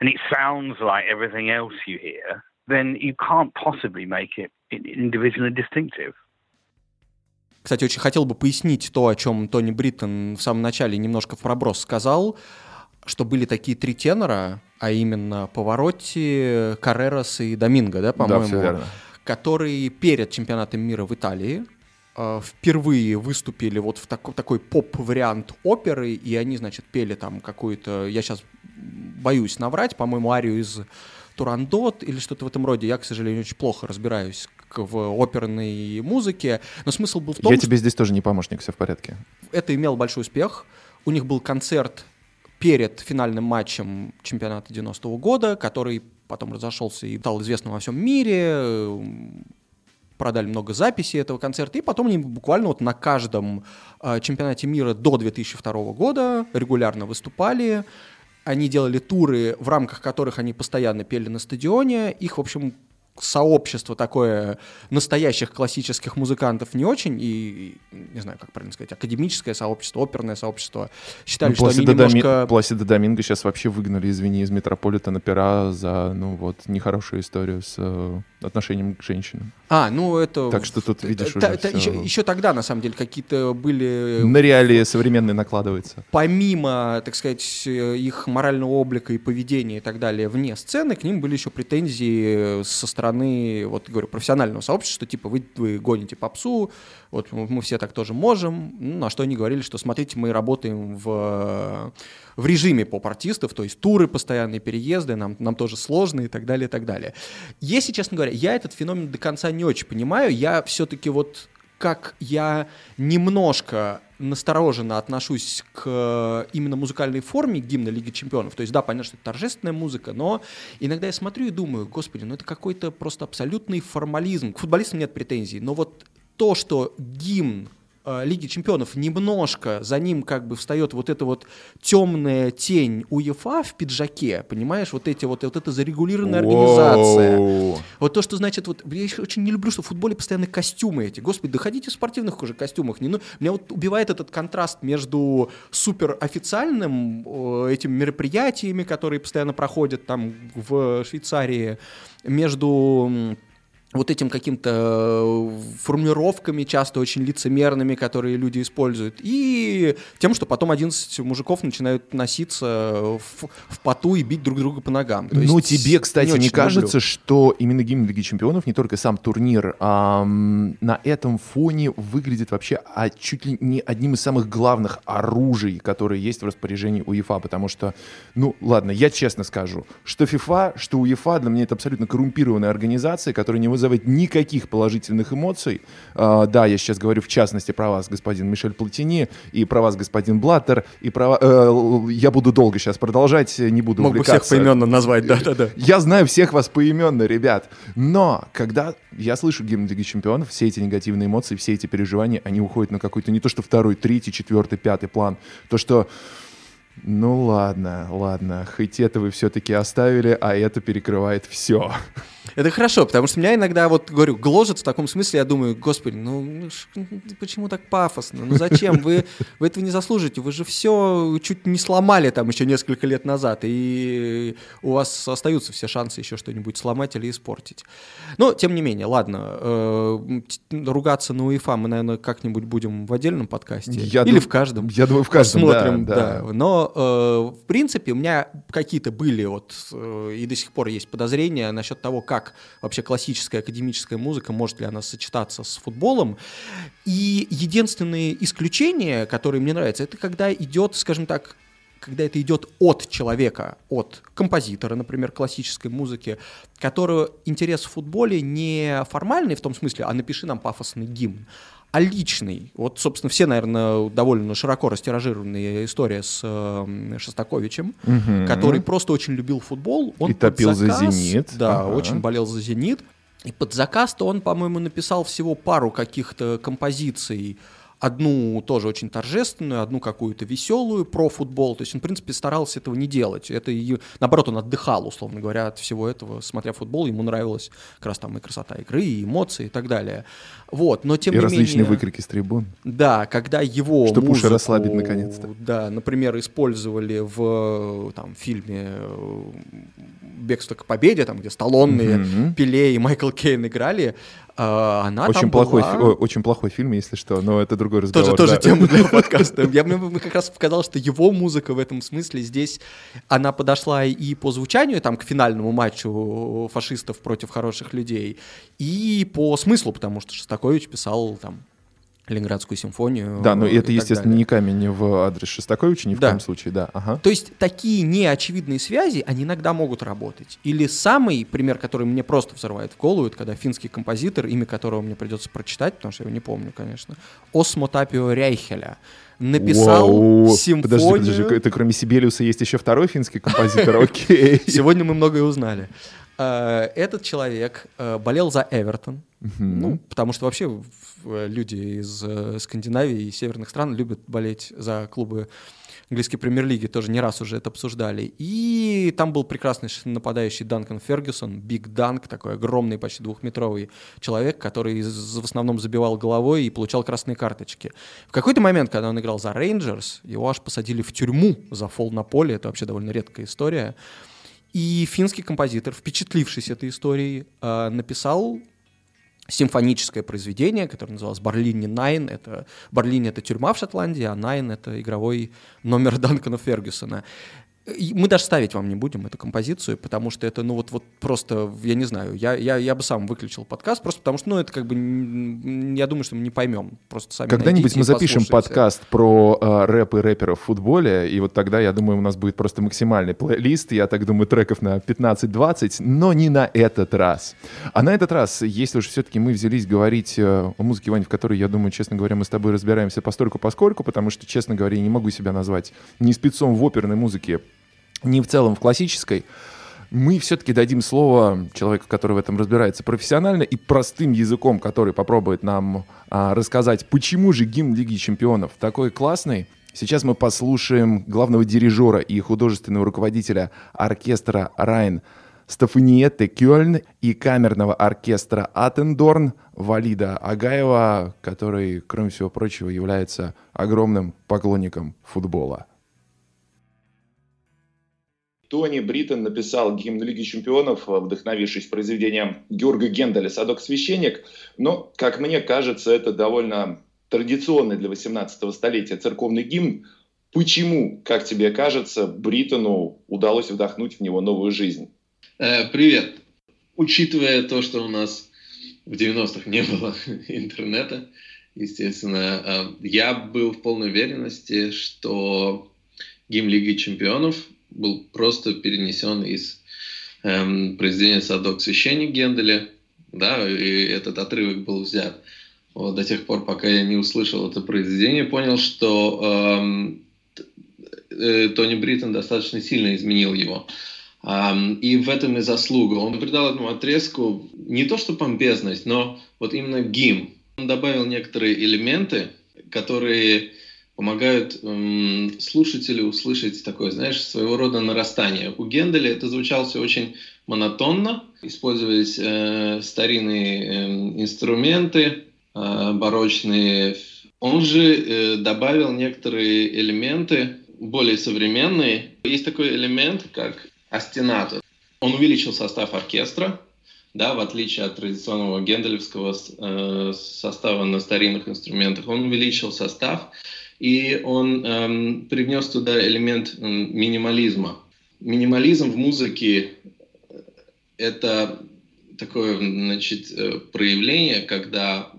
and it sounds like everything else you hear, then you can't possibly make it individually distinctive. Кстати, очень хотел бы пояснить то, о чем Тони Бриттон в самом начале немножко в проброс сказал что были такие три тенора, а именно Поворотти, Каррерас и Доминго, да, по-моему, да, которые перед чемпионатом мира в Италии э, впервые выступили вот в тако, такой поп-вариант оперы, и они, значит, пели там какую-то, я сейчас боюсь наврать, по-моему, арию из Турандот или что-то в этом роде. Я, к сожалению, очень плохо разбираюсь в оперной музыке, но смысл был в том, Я тебе здесь тоже не помощник, все в порядке. Это имел большой успех. У них был концерт перед финальным матчем чемпионата 90-го года, который потом разошелся и стал известным во всем мире, продали много записей этого концерта, и потом они буквально вот на каждом э, чемпионате мира до 2002 года регулярно выступали. Они делали туры, в рамках которых они постоянно пели на стадионе. Их, в общем, сообщество такое настоящих классических музыкантов не очень, и, не знаю, как правильно сказать, академическое сообщество, оперное сообщество считали, ну, что они немножко... Пласида Доминго сейчас вообще выгнали, извини, из Метрополитена пера за, ну вот, нехорошую историю с э, отношением к женщинам. А, ну это... Так что тут видишь уже все... еще, еще тогда, на самом деле, какие-то были... На реалии современные накладываются. Помимо, так сказать, их морального облика и поведения и так далее вне сцены, к ним были еще претензии со стороны, вот говорю, профессионального сообщества, что типа вы, вы гоните попсу, вот мы все так тоже можем, ну, на что они говорили, что смотрите, мы работаем в, в режиме поп-артистов, то есть туры, постоянные переезды, нам, нам тоже сложно и так далее, и так далее. Если, честно говоря, я этот феномен до конца не очень понимаю, я все-таки вот как я немножко настороженно отношусь к именно музыкальной форме гимна Лиги Чемпионов. То есть, да, понятно, что это торжественная музыка, но иногда я смотрю и думаю, господи, ну это какой-то просто абсолютный формализм. К футболистам нет претензий, но вот то, что гимн э, Лиги Чемпионов немножко за ним как бы встает вот эта вот темная тень УЕФА в пиджаке, понимаешь, вот эти вот, вот эта зарегулированная организация. Вот то, что значит, вот я еще очень не люблю, что в футболе постоянно костюмы эти. Господи, доходите в спортивных уже костюмах. Не, ну, меня вот убивает этот контраст между супер официальным э, этими мероприятиями, которые постоянно проходят там в Швейцарии, между вот этим каким-то э, формулировками, часто очень лицемерными, которые люди используют, и тем, что потом 11 мужиков начинают носиться в, в поту и бить друг друга по ногам. То ну, тебе, кстати, не, не кажется, люблю. что именно гимн Лиги Чемпионов, не только сам турнир, а, на этом фоне выглядит вообще а, чуть ли не одним из самых главных оружий, которые есть в распоряжении УЕФА, потому что, ну, ладно, я честно скажу, что ФИФА, что УЕФА для меня это абсолютно коррумпированная организация, которая не вызывать никаких положительных эмоций. Uh, да, я сейчас говорю в частности про вас, господин Мишель Платини, и про вас, господин Блаттер, и про... Uh, я буду долго сейчас продолжать, не буду Мог увлекаться. бы всех поименно назвать, да-да-да. Я знаю всех вас поименно, ребят. Но когда я слышу гимн Лиги Чемпионов, все эти негативные эмоции, все эти переживания, они уходят на какой-то не то что второй, третий, четвертый, пятый план. То, что ну ладно, ладно, хоть это вы все-таки оставили, а это перекрывает все. Это хорошо, потому что меня иногда, вот говорю, гложет в таком смысле, я думаю, господи, ну, ну почему так пафосно? Ну зачем? Вы, вы этого не заслужите, вы же все чуть не сломали там еще несколько лет назад, и у вас остаются все шансы еще что-нибудь сломать или испортить. Но, тем не менее, ладно, э, ругаться на УЕФА мы, наверное, как-нибудь будем в отдельном подкасте. Я или дум... в каждом. Я думаю, в каждом, Посмотрим, да, да. да. Но э, в принципе, у меня какие-то были вот, э, и до сих пор есть подозрения насчет того, как вообще классическая академическая музыка, может ли она сочетаться с футболом. И единственные исключения, которые мне нравятся, это когда идет, скажем так, когда это идет от человека, от композитора, например, классической музыки, которого интерес в футболе не формальный в том смысле, а напиши нам пафосный гимн, а личный. Вот, собственно, все, наверное, довольно широко растиражированная история с э, Шостаковичем, угу. который просто очень любил футбол. Он И топил заказ, за «Зенит». Да, ага. очень болел за «Зенит». И под заказ-то он, по-моему, написал всего пару каких-то композиций, одну тоже очень торжественную, одну какую-то веселую про футбол. То есть он, в принципе, старался этого не делать. Это и, наоборот, он отдыхал, условно говоря, от всего этого, смотря футбол. Ему нравилась как раз там и красота игры, и эмоции и так далее. Вот, но тем и не различные менее, выкрики с трибун. Да, когда его Чтобы музыку, уши расслабить наконец-то. Да, например, использовали в там, фильме э, «Бегство к победе», там, где Сталлоне, mm-hmm. Пеле и Майкл Кейн играли, она очень плохой, была... очень плохой фильм, если что, но это другой разговор. Тоже, да. тоже тема для подкаста. Я мне как раз показал, что его музыка в этом смысле здесь, она подошла и по звучанию, там, к финальному матчу фашистов против хороших людей, и по смыслу, потому что Шостакович писал там Ленинградскую симфонию. Да, но это, естественно, не камень в адрес Шостаковича, ни в да. коем случае, да. Ага. То есть такие неочевидные связи, они иногда могут работать. Или самый пример, который мне просто взрывает в голову, это когда финский композитор, имя которого мне придется прочитать, потому что я его не помню, конечно, Осмо Тапио Ряйхеля, написал Вау. симфонию... Подожди, подожди, это кроме Сибелиуса есть еще второй финский композитор, окей. Сегодня мы многое узнали. Э, этот человек э, болел за Эвертон, ну, потому что вообще люди из э, Скандинавии и северных стран любят болеть за клубы английской премьер-лиги, тоже не раз уже это обсуждали. И там был прекрасный нападающий Данкан Фергюсон, Биг Данк, такой огромный, почти двухметровый человек, который в основном забивал головой и получал красные карточки. В какой-то момент, когда он играл за Рейнджерс, его аж посадили в тюрьму за фол на поле, это вообще довольно редкая история. И финский композитор, впечатлившись этой историей, э, написал симфоническое произведение, которое называлось «Barlinnie Nine». Это, Barlinnie — это тюрьма в Шотландии, а Nine — это игровой номер Данкана Фергюсона мы даже ставить вам не будем эту композицию, потому что это, ну вот, вот просто, я не знаю, я, я, я бы сам выключил подкаст, просто потому что, ну, это как бы, я думаю, что мы не поймем. Просто сами Когда-нибудь мы запишем подкаст про э, рэп и рэперов в футболе, и вот тогда, я думаю, у нас будет просто максимальный плейлист, я так думаю, треков на 15-20, но не на этот раз. А на этот раз, если уж все-таки мы взялись говорить э, о музыке, Вань, в которой, я думаю, честно говоря, мы с тобой разбираемся постольку поскольку, потому что, честно говоря, я не могу себя назвать ни спецом в оперной музыке, не в целом в классической, мы все-таки дадим слово человеку, который в этом разбирается профессионально и простым языком, который попробует нам а, рассказать, почему же гимн Лиги Чемпионов такой классный. Сейчас мы послушаем главного дирижера и художественного руководителя оркестра «Райн» Стефаниетте Кёльн и камерного оркестра «Аттендорн» Валида Агаева, который, кроме всего прочего, является огромным поклонником футбола. Тони Бриттон написал гимн Лиги Чемпионов, э, вдохновившись произведением Георга Генделя «Садок-священник». Но, как мне кажется, это довольно традиционный для 18 столетия церковный гимн. Почему, как тебе кажется, Бриттону удалось вдохнуть в него новую жизнь? Э, привет. Учитывая то, что у нас в 90-х не было интернета, естественно, э, я был в полной уверенности, что гимн Лиги Чемпионов был просто перенесен из эм, произведения «Садок священник» Генделя, да, и этот отрывок был взят. Вот, до тех пор, пока я не услышал это произведение, понял, что эм, э, Тони Бриттон достаточно сильно изменил его. Um, и в этом и заслуга. Он придал этому отрезку не то что помпезность, но вот именно гим. Он добавил некоторые элементы, которые помогают эм, слушателю услышать такое, знаешь, своего рода нарастание. У Генделя это звучало все очень монотонно, использовались э, старинные э, инструменты э, барочные. Он же э, добавил некоторые элементы более современные. Есть такой элемент, как астенато. Он увеличил состав оркестра, да, в отличие от традиционного генделевского э, состава на старинных инструментах. Он увеличил состав, и он эм, привнес туда элемент эм, минимализма. Минимализм в музыке – это такое значит, э, проявление, когда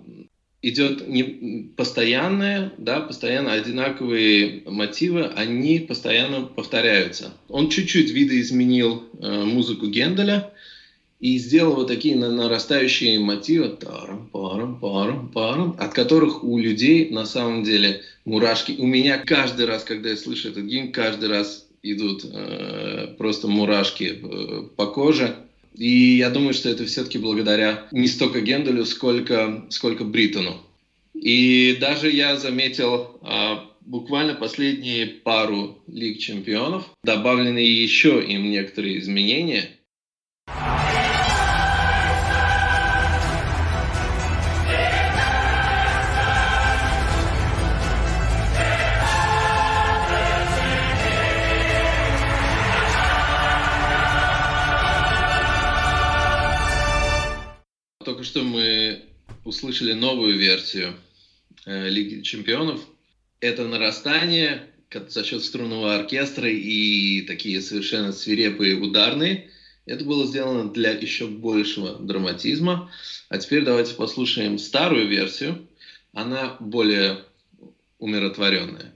идет не постоянное, да, постоянно одинаковые мотивы, они постоянно повторяются. Он чуть-чуть видоизменил э, музыку Генделя и сделал вот такие нарастающие мотивы, тарам, парам, парам, парам, от которых у людей на самом деле мурашки. У меня каждый раз, когда я слышу этот гимн, каждый раз идут э, просто мурашки э, по коже. И я думаю, что это все-таки благодаря не столько Генделю, сколько, сколько Бриттону. И даже я заметил а, буквально последние пару лиг чемпионов, добавлены еще им некоторые изменения – Только что мы услышали новую версию э, Лиги чемпионов. Это нарастание за счет струнного оркестра и такие совершенно свирепые ударные. Это было сделано для еще большего драматизма. А теперь давайте послушаем старую версию. Она более умиротворенная.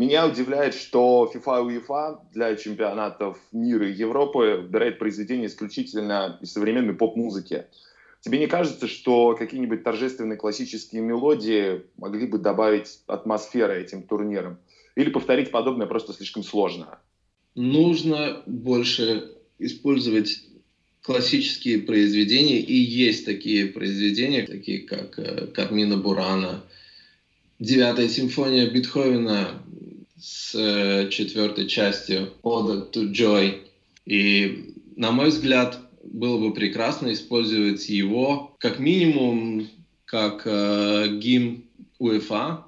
Меня удивляет, что FIFA и UEFA для чемпионатов мира и Европы выбирает произведения исключительно из современной поп-музыки. Тебе не кажется, что какие-нибудь торжественные классические мелодии могли бы добавить атмосферы этим турнирам? Или повторить подобное просто слишком сложно? Нужно больше использовать классические произведения, и есть такие произведения, такие как э, Кармина Бурана, Девятая симфония Бетховена, с э, четвертой частью Oda to Joy. И, на мой взгляд, было бы прекрасно использовать его как минимум как э, гимн УЕФА,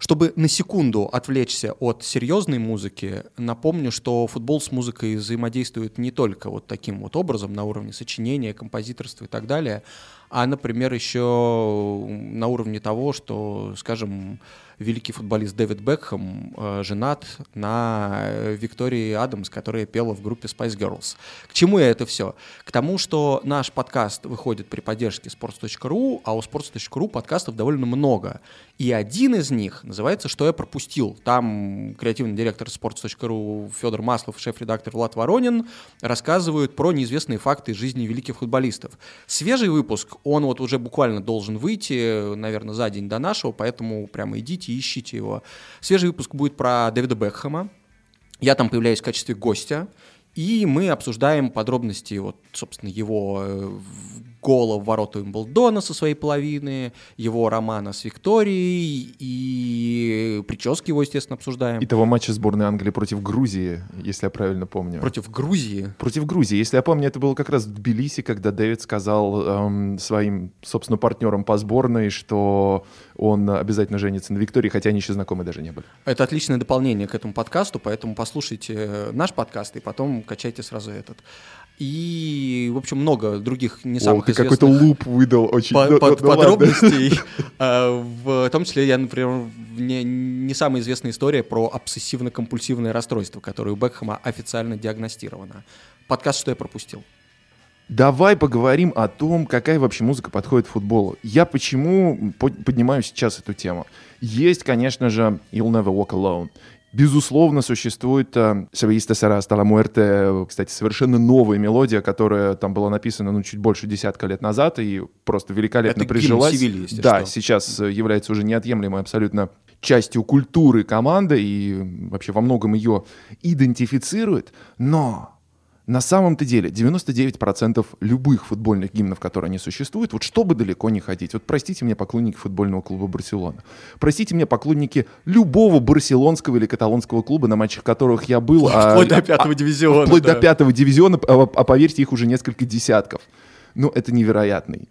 Чтобы на секунду отвлечься от серьезной музыки, напомню, что футбол с музыкой взаимодействует не только вот таким вот образом на уровне сочинения, композиторства и так далее, а, например, еще на уровне того, что, скажем, великий футболист Дэвид Бекхэм э, женат на э, Виктории Адамс, которая пела в группе Spice Girls. К чему я это все? К тому, что наш подкаст выходит при поддержке sports.ru, а у sports.ru подкастов довольно много. И один из них называется «Что я пропустил?». Там креативный директор sports.ru Федор Маслов, шеф-редактор Влад Воронин рассказывают про неизвестные факты жизни великих футболистов. Свежий выпуск, он вот уже буквально должен выйти, наверное, за день до нашего, поэтому прямо идите ищите его. Свежий выпуск будет про Дэвида Бекхэма. Я там появляюсь в качестве гостя. И мы обсуждаем подробности, вот, собственно, его э, гола в ворота Уимблдона со своей половины, его романа с Викторией, и прически его, естественно, обсуждаем. И того матча сборной Англии против Грузии, если я правильно помню. Против Грузии? Против Грузии. Если я помню, это было как раз в Тбилиси, когда Дэвид сказал эм, своим, собственно, партнерам по сборной, что он обязательно женится на Виктории, хотя они еще знакомы даже не были. Это отличное дополнение к этому подкасту, поэтому послушайте э, наш подкаст и потом качайте сразу этот и, в общем, много других не самых О, ты какой-то луп выдал очень по, под, ну, подробностей. А, в том числе я, например, не, не самая известная история про обсессивно-компульсивное расстройство, которое у Бекхэма официально диагностировано. Подкаст «Что я пропустил?» Давай поговорим о том, какая вообще музыка подходит футболу. Я почему поднимаю сейчас эту тему? Есть, конечно же, You'll Never Walk Alone. Безусловно, существует э, «Севиста Сара Стала Муэрте», кстати, совершенно новая мелодия, которая там была написана ну, чуть больше десятка лет назад и просто великолепно Это прижилась. Севильи, да, что. сейчас э, является уже неотъемлемой абсолютно частью культуры команды и вообще во многом ее идентифицирует. Но на самом-то деле 99% любых футбольных гимнов, которые они существуют, вот чтобы далеко не ходить, вот простите мне поклонники футбольного клуба Барселона, простите мне поклонники любого барселонского или каталонского клуба, на матчах которых я был. А, вплоть а, до пятого а, дивизиона. Вплоть да. до пятого дивизиона, а, а поверьте, их уже несколько десятков. Ну, это невероятный,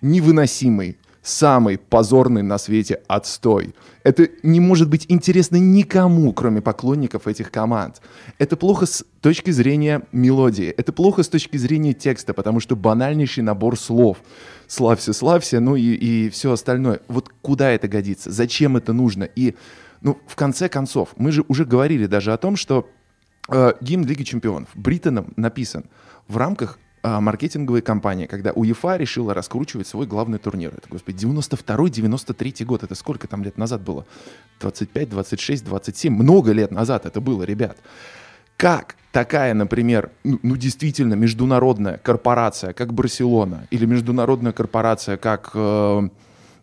невыносимый, самый позорный на свете отстой. Это не может быть интересно никому, кроме поклонников этих команд. Это плохо с точки зрения мелодии, это плохо с точки зрения текста, потому что банальнейший набор слов. Славься, славься, ну и, и все остальное. Вот куда это годится? Зачем это нужно? И, ну, в конце концов, мы же уже говорили даже о том, что э, гимн Лиги Чемпионов Бриттоном написан в рамках а, маркетинговой кампании, когда УЕФА решила раскручивать свой главный турнир. Это, господи, 92-93 год. Это сколько там лет назад было? 25, 26, 27. Много лет назад это было, ребят. Как такая, например, ну, ну действительно международная корпорация, как Барселона, или международная корпорация, как... Э,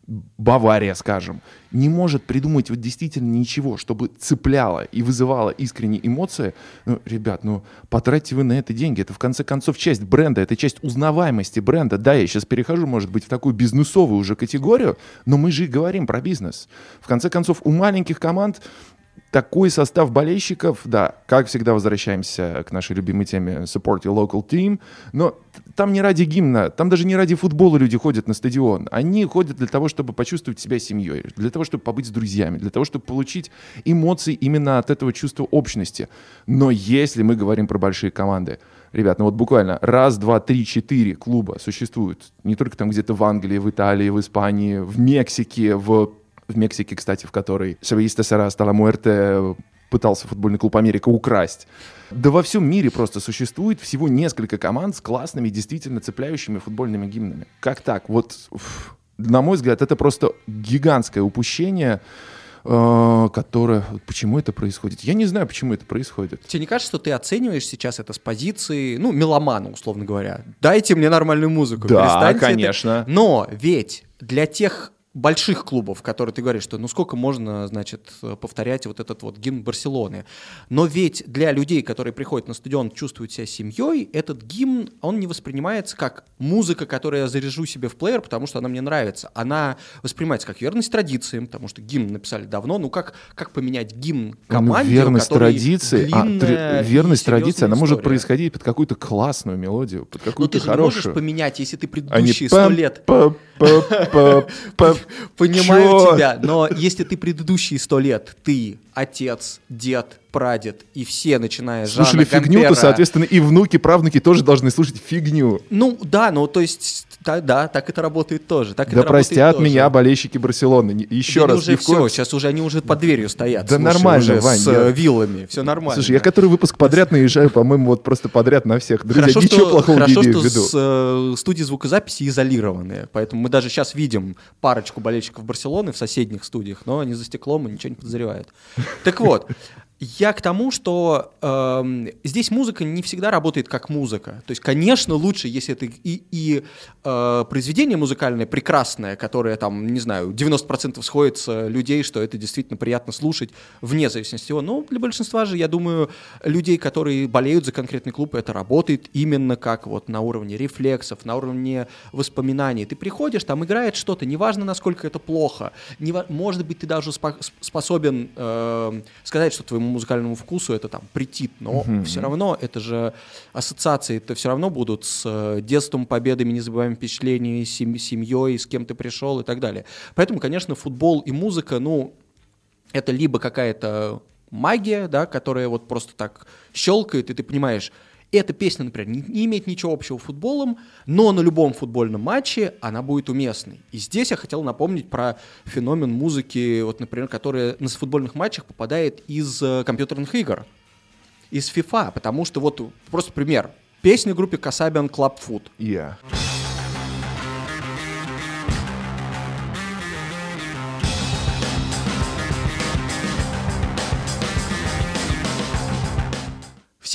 Бавария, скажем, не может придумать вот действительно ничего, чтобы цепляло и вызывало искренние эмоции, ну, ребят, ну, потратьте вы на это деньги. Это, в конце концов, часть бренда, это часть узнаваемости бренда. Да, я сейчас перехожу, может быть, в такую бизнесовую уже категорию, но мы же и говорим про бизнес. В конце концов, у маленьких команд такой состав болельщиков, да, как всегда возвращаемся к нашей любимой теме support your local team, но там не ради гимна, там даже не ради футбола люди ходят на стадион. Они ходят для того, чтобы почувствовать себя семьей, для того, чтобы побыть с друзьями, для того, чтобы получить эмоции именно от этого чувства общности. Но если мы говорим про большие команды, ребят, ну вот буквально раз, два, три, четыре клуба существуют не только там где-то в Англии, в Италии, в Испании, в Мексике, в в Мексике, кстати, в которой Сависта Сара стала Муэрте пытался футбольный клуб Америка украсть. Да во всем мире просто существует всего несколько команд с классными, действительно цепляющими футбольными гимнами. Как так? Вот, на мой взгляд, это просто гигантское упущение, э, которое... Почему это происходит? Я не знаю, почему это происходит. Тебе не кажется, что ты оцениваешь сейчас это с позиции, ну, меломана, условно говоря? Дайте мне нормальную музыку. Да, конечно. Это. Но ведь для тех больших клубов, которые ты говоришь, что ну сколько можно, значит, повторять вот этот вот гимн Барселоны. Но ведь для людей, которые приходят на стадион, чувствуют себя семьей, этот гимн, он не воспринимается как музыка, которую я заряжу себе в плеер, потому что она мне нравится. Она воспринимается как верность традициям, потому что гимн написали давно. Ну как, как поменять гимн ну, команде, ну, верность традиции, а, тр... верность традиции, она может происходить под какую-то классную мелодию, под какую-то хорошую. Ну ты же можешь поменять, если ты предыдущие сто лет... Понимаю тебя, но если ты предыдущие сто лет, ты отец, дед, прадед и все, начиная с Слушали Жана фигню, Гантера, то, соответственно, и внуки, правнуки тоже должны слушать фигню. Ну, да, ну, то есть, да, да так это работает тоже. Так да это простят меня болельщики Барселоны. Еще да раз. уже все, коем... сейчас уже они уже под дверью стоят. Да слушай, нормально, уже Вань. С я... виллами, все нормально. Слушай, я который выпуск подряд наезжаю, по-моему, вот просто подряд на всех. Друзья, хорошо, ничего что, плохого хорошо, не что в виду. С, э, студии звукозаписи изолированные, поэтому мы даже сейчас видим парочку болельщиков Барселоны в соседних студиях, но они за стеклом и ничего не подозревают. Так вот, я к тому, что э, здесь музыка не всегда работает как музыка. То есть, конечно, лучше, если это и, и э, произведение музыкальное прекрасное, которое там, не знаю, 90% сходится людей, что это действительно приятно слушать, вне зависимости от Но для большинства же, я думаю, людей, которые болеют за конкретный клуб, это работает именно как вот на уровне рефлексов, на уровне воспоминаний. Ты приходишь, там играет что-то, неважно, насколько это плохо, не, может быть, ты даже спо способен э, сказать, что твоему музыкальному вкусу это там претит, но uh-huh. все равно это же ассоциации, это все равно будут с э, детством, победами, незабываемыми впечатлениями, сем- семьей, с кем ты пришел и так далее. Поэтому, конечно, футбол и музыка, ну, это либо какая-то магия, да, которая вот просто так щелкает, и ты понимаешь, эта песня, например, не, не имеет ничего общего с футболом, но на любом футбольном матче она будет уместной. И здесь я хотел напомнить про феномен музыки, вот, например, которая на футбольных матчах попадает из э, компьютерных игр, из FIFA, потому что вот просто пример. Песня группе Kasabian Club Food. Yeah.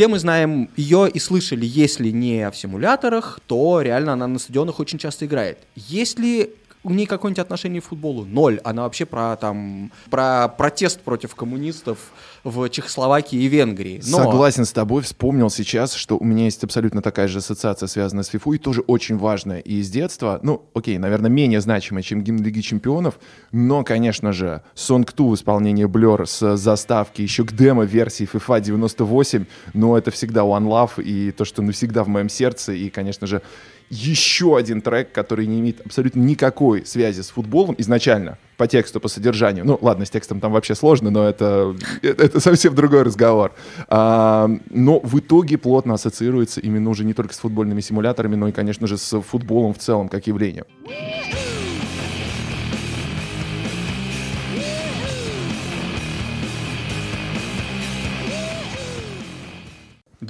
Все мы знаем ее и слышали, если не в симуляторах, то реально она на стадионах очень часто играет. Есть ли у нее какое-нибудь отношение к футболу? Ноль. Она вообще про, там, про протест против коммунистов в Чехословакии и Венгрии. Но... Согласен с тобой, вспомнил сейчас, что у меня есть абсолютно такая же ассоциация, связанная с ФИФУ, и тоже очень важная. И из детства, ну, окей, наверное, менее значимая, чем гимн Лиги Чемпионов, но, конечно же, Song 2 в исполнении Blur с заставки еще к демо-версии FIFA 98, но это всегда One Love и то, что навсегда в моем сердце, и, конечно же, еще один трек, который не имеет абсолютно никакой связи с футболом изначально, по тексту, по содержанию. Ну, ладно, с текстом там вообще сложно, но это, это, совсем другой разговор. А, но в итоге плотно ассоциируется именно уже не только с футбольными симуляторами, но и, конечно же, с футболом в целом как явлением.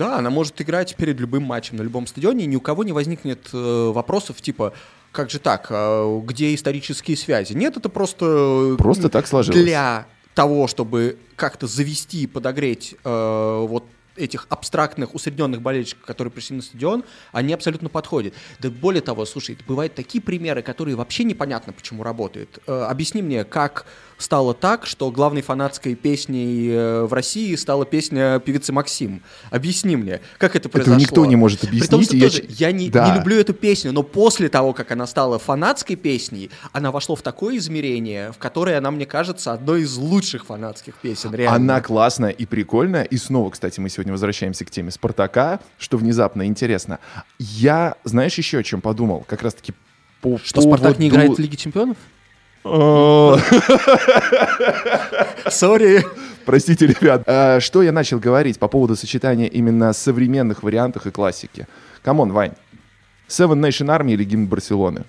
Да, она может играть перед любым матчем на любом стадионе, и ни у кого не возникнет э, вопросов типа, как же так, э, где исторические связи? Нет, это просто... Просто так сложилось. Для того, чтобы как-то завести и подогреть э, вот этих абстрактных, усредненных болельщиков, которые пришли на стадион, они абсолютно подходят. Да более того, слушай, бывают такие примеры, которые вообще непонятно, почему работают. Э, объясни мне, как стало так, что главной фанатской песней э, в России стала песня певицы Максим. Объясни мне, как это произошло? Этого никто не может объяснить. При том, что я, тоже, я не, да. не люблю эту песню, но после того, как она стала фанатской песней, она вошла в такое измерение, в которое она, мне кажется, одной из лучших фанатских песен. Реально. Она классная и прикольная. И снова, кстати, мы сегодня возвращаемся к теме Спартака, что внезапно интересно. Я, знаешь, еще о чем подумал? Как раз-таки по Что поводу... Спартак не играет в Лиге Чемпионов? Sorry. Простите, ребят. А, что я начал говорить по поводу сочетания именно современных вариантов и классики? Come on, Вань. Seven Nation Army или гимн Барселоны?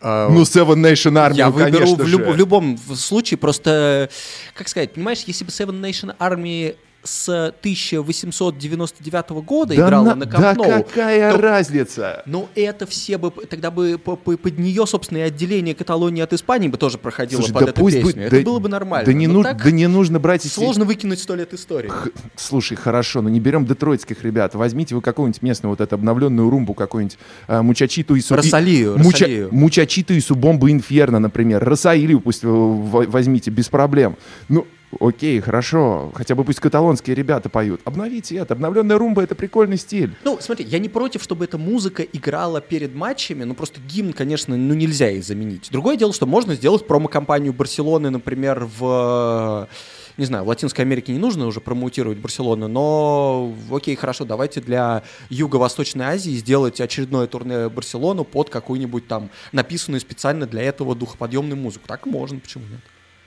Uh, ну, Seven Nation Army, я ну, выберу в, люб, в любом случае, просто, как сказать, понимаешь, если бы Seven Nation Army с 1899 года да играла на, на Камп Да какая то, разница? Ну, это все бы, тогда бы по, по, под нее, собственное отделение Каталонии от Испании бы тоже проходило Слушай, под да эту песню. Будет, это да, было бы нормально. Да не, ну, да не нужно брать... Сложно выкинуть сто лет истории. Х, слушай, хорошо, но не берем детройтских ребят. Возьмите вы какую-нибудь местную вот эту обновленную румбу, какую-нибудь э, Мучачиту и... Росалию, Муча, Мучачиту и Субомбу Инферно, например. Росаилию пусть возьмите, без проблем. Ну, Окей, хорошо, хотя бы пусть каталонские ребята поют. Обновите это, обновленная румба — это прикольный стиль. Ну, смотри, я не против, чтобы эта музыка играла перед матчами, ну просто гимн, конечно, ну нельзя их заменить. Другое дело, что можно сделать промо-компанию Барселоны, например, в не знаю, в Латинской Америке не нужно уже промоутировать Барселону, но окей, хорошо, давайте для Юго-Восточной Азии сделать очередное турне Барселону под какую-нибудь там написанную специально для этого духоподъемную музыку. Так можно, почему нет?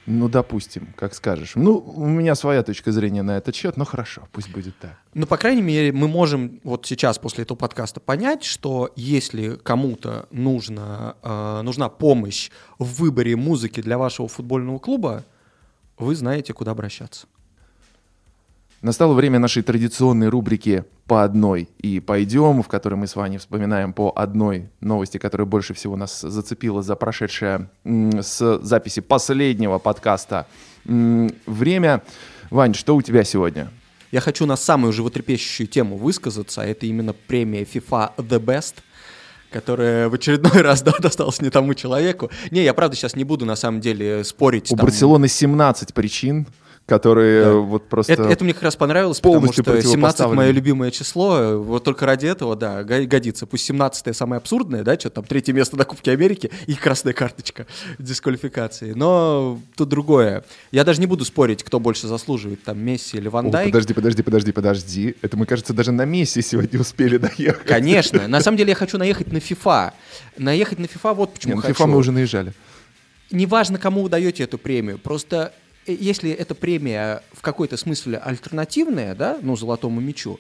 Ну, допустим, как скажешь. Ну, у меня своя точка зрения на этот счет, но хорошо, пусть будет так. Ну, по крайней мере, мы можем вот сейчас после этого подкаста понять, что если кому-то нужно, э, нужна помощь в выборе музыки для вашего футбольного клуба, вы знаете, куда обращаться. Настало время нашей традиционной рубрики «По одной» и «Пойдем», в которой мы с вами вспоминаем по одной новости, которая больше всего нас зацепила за прошедшее с записи последнего подкаста время. Вань, что у тебя сегодня? Я хочу на самую животрепещущую тему высказаться, а это именно премия FIFA The Best – которая в очередной раз да, досталась не тому человеку. Не, я правда сейчас не буду на самом деле спорить. У там... Барселоны 17 причин которые да. вот просто... Это, это мне как раз понравилось, потому что 17 мое любимое число, вот только ради этого, да, годится. Пусть 17 самое абсурдное, да, что там третье место на Кубке Америки и красная карточка дисквалификации. Но тут другое. Я даже не буду спорить, кто больше заслуживает, там, Месси или Ван Дайк. Подожди, подожди, подожди, подожди. Это мы, кажется, даже на Месси сегодня успели доехать. Конечно. На самом деле я хочу наехать на FIFA. Наехать на FIFA вот почему Нет, хочу. На FIFA мы уже наезжали неважно, кому вы даете эту премию, просто Э, если эта премия в какой-то смысле альтернативная, да, ну, золотому мячу,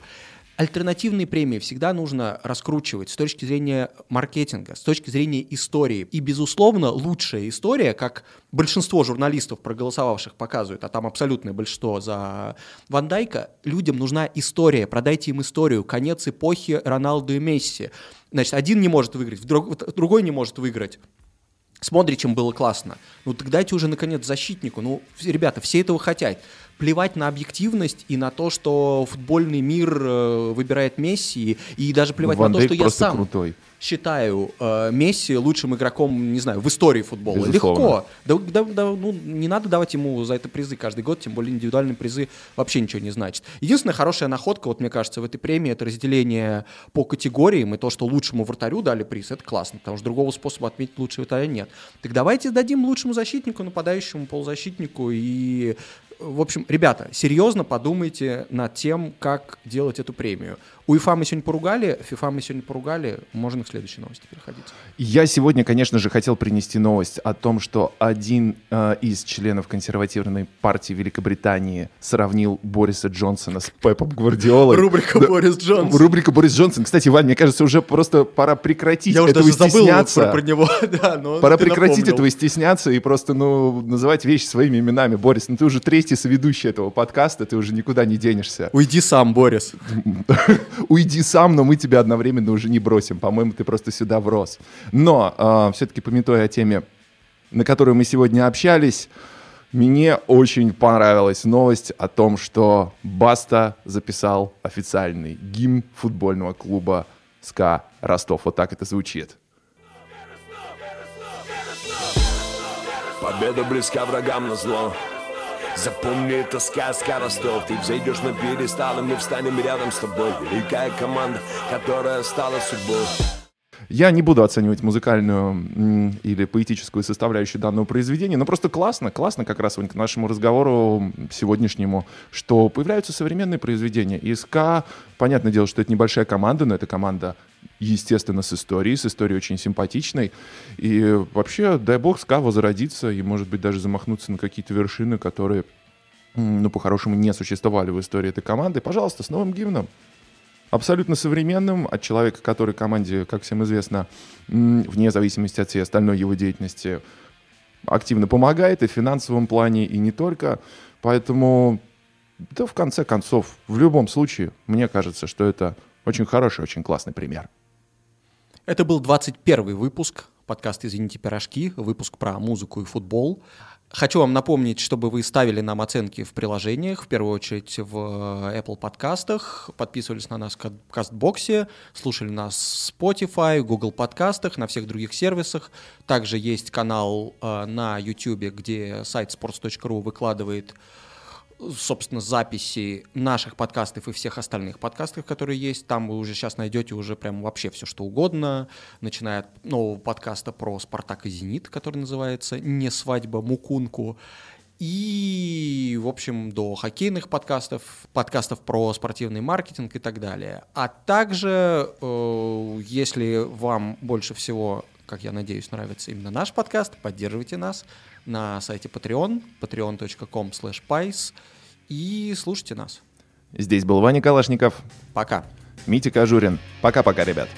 Альтернативные премии всегда нужно раскручивать с точки зрения маркетинга, с точки зрения истории. И, безусловно, лучшая история, как большинство журналистов, проголосовавших, показывают, а там абсолютное большинство за Ван Дайка, людям нужна история, продайте им историю, конец эпохи Роналду и Месси. Значит, один не может выиграть, другой не может выиграть с Модричем было классно. Ну так дайте уже, наконец, защитнику. Ну, ребята, все этого хотят. Плевать на объективность и на то, что футбольный мир э, выбирает Месси, и даже плевать Ван на то, Дейк что я сам крутой. считаю э, Месси лучшим игроком, не знаю, в истории футбола. Безусловно. Легко. Да, да- да, ну, не надо давать ему за это призы каждый год, тем более индивидуальные призы вообще ничего не значит. Единственная хорошая находка, вот мне кажется, в этой премии это разделение по категориям и то, что лучшему вратарю дали приз, это классно, потому что другого способа отметить лучшего вратаря нет. Так давайте дадим лучшему защитнику, нападающему полузащитнику и в общем, ребята, серьезно подумайте над тем, как делать эту премию. УЕФА мы сегодня поругали, ФИФА мы сегодня поругали, можно к следующей новости переходить. Я сегодня, конечно же, хотел принести новость о том, что один э, из членов консервативной партии Великобритании сравнил Бориса Джонсона с Пепом Гвардиолой. Рубрика Да. Борис Джонсон. Рубрика Борис Джонсон. Кстати, Вань, мне кажется, уже просто пора прекратить Я уже этого даже забыл стесняться. про, про него, да, но Пора прекратить напомнил. этого и стесняться и просто, ну, называть вещи своими именами. Борис, ну ты уже третий соведущий этого подкаста, ты уже никуда не денешься. Уйди сам, Борис. Уйди сам, но мы тебя одновременно уже не бросим. По-моему, ты просто сюда врос. Но все-таки пометуя о теме, на которую мы сегодня общались, мне очень понравилась новость о том, что Баста записал официальный гимн футбольного клуба СКА Ростов. Вот так это звучит. Победа близка врагам на зло Запомни, это сказка Ростов. Ты взойдешь на пьедестал, и мы встанем рядом с тобой. Великая команда, которая стала судьбой. Я не буду оценивать музыкальную или поэтическую составляющую данного произведения, но просто классно, классно как раз к нашему разговору сегодняшнему, что появляются современные произведения. И СКА, понятное дело, что это небольшая команда, но это команда, естественно, с историей, с историей очень симпатичной. И вообще, дай бог, СКА возродится и, может быть, даже замахнуться на какие-то вершины, которые, ну, по-хорошему, не существовали в истории этой команды. Пожалуйста, с новым гимном абсолютно современным, от человека, который команде, как всем известно, вне зависимости от всей остальной его деятельности, активно помогает и в финансовом плане, и не только. Поэтому, да, в конце концов, в любом случае, мне кажется, что это очень хороший, очень классный пример. Это был 21 выпуск подкаста «Извините, пирожки», выпуск про музыку и футбол. Хочу вам напомнить, чтобы вы ставили нам оценки в приложениях, в первую очередь в Apple подкастах, подписывались на нас в Ка- Кастбоксе, слушали нас в Spotify, Google подкастах, на всех других сервисах. Также есть канал э, на YouTube, где сайт sports.ru выкладывает собственно, записи наших подкастов и всех остальных подкастов, которые есть. Там вы уже сейчас найдете уже прям вообще все, что угодно, начиная от нового подкаста про «Спартак» и «Зенит», который называется «Не свадьба Мукунку», и, в общем, до хоккейных подкастов, подкастов про спортивный маркетинг и так далее. А также, э, если вам больше всего, как я надеюсь, нравится именно наш подкаст, поддерживайте нас на сайте Patreon, patreon.com pies и слушайте нас. Здесь был Ваня Калашников, Пока. Митя Кожурин. Пока-пока, ребят.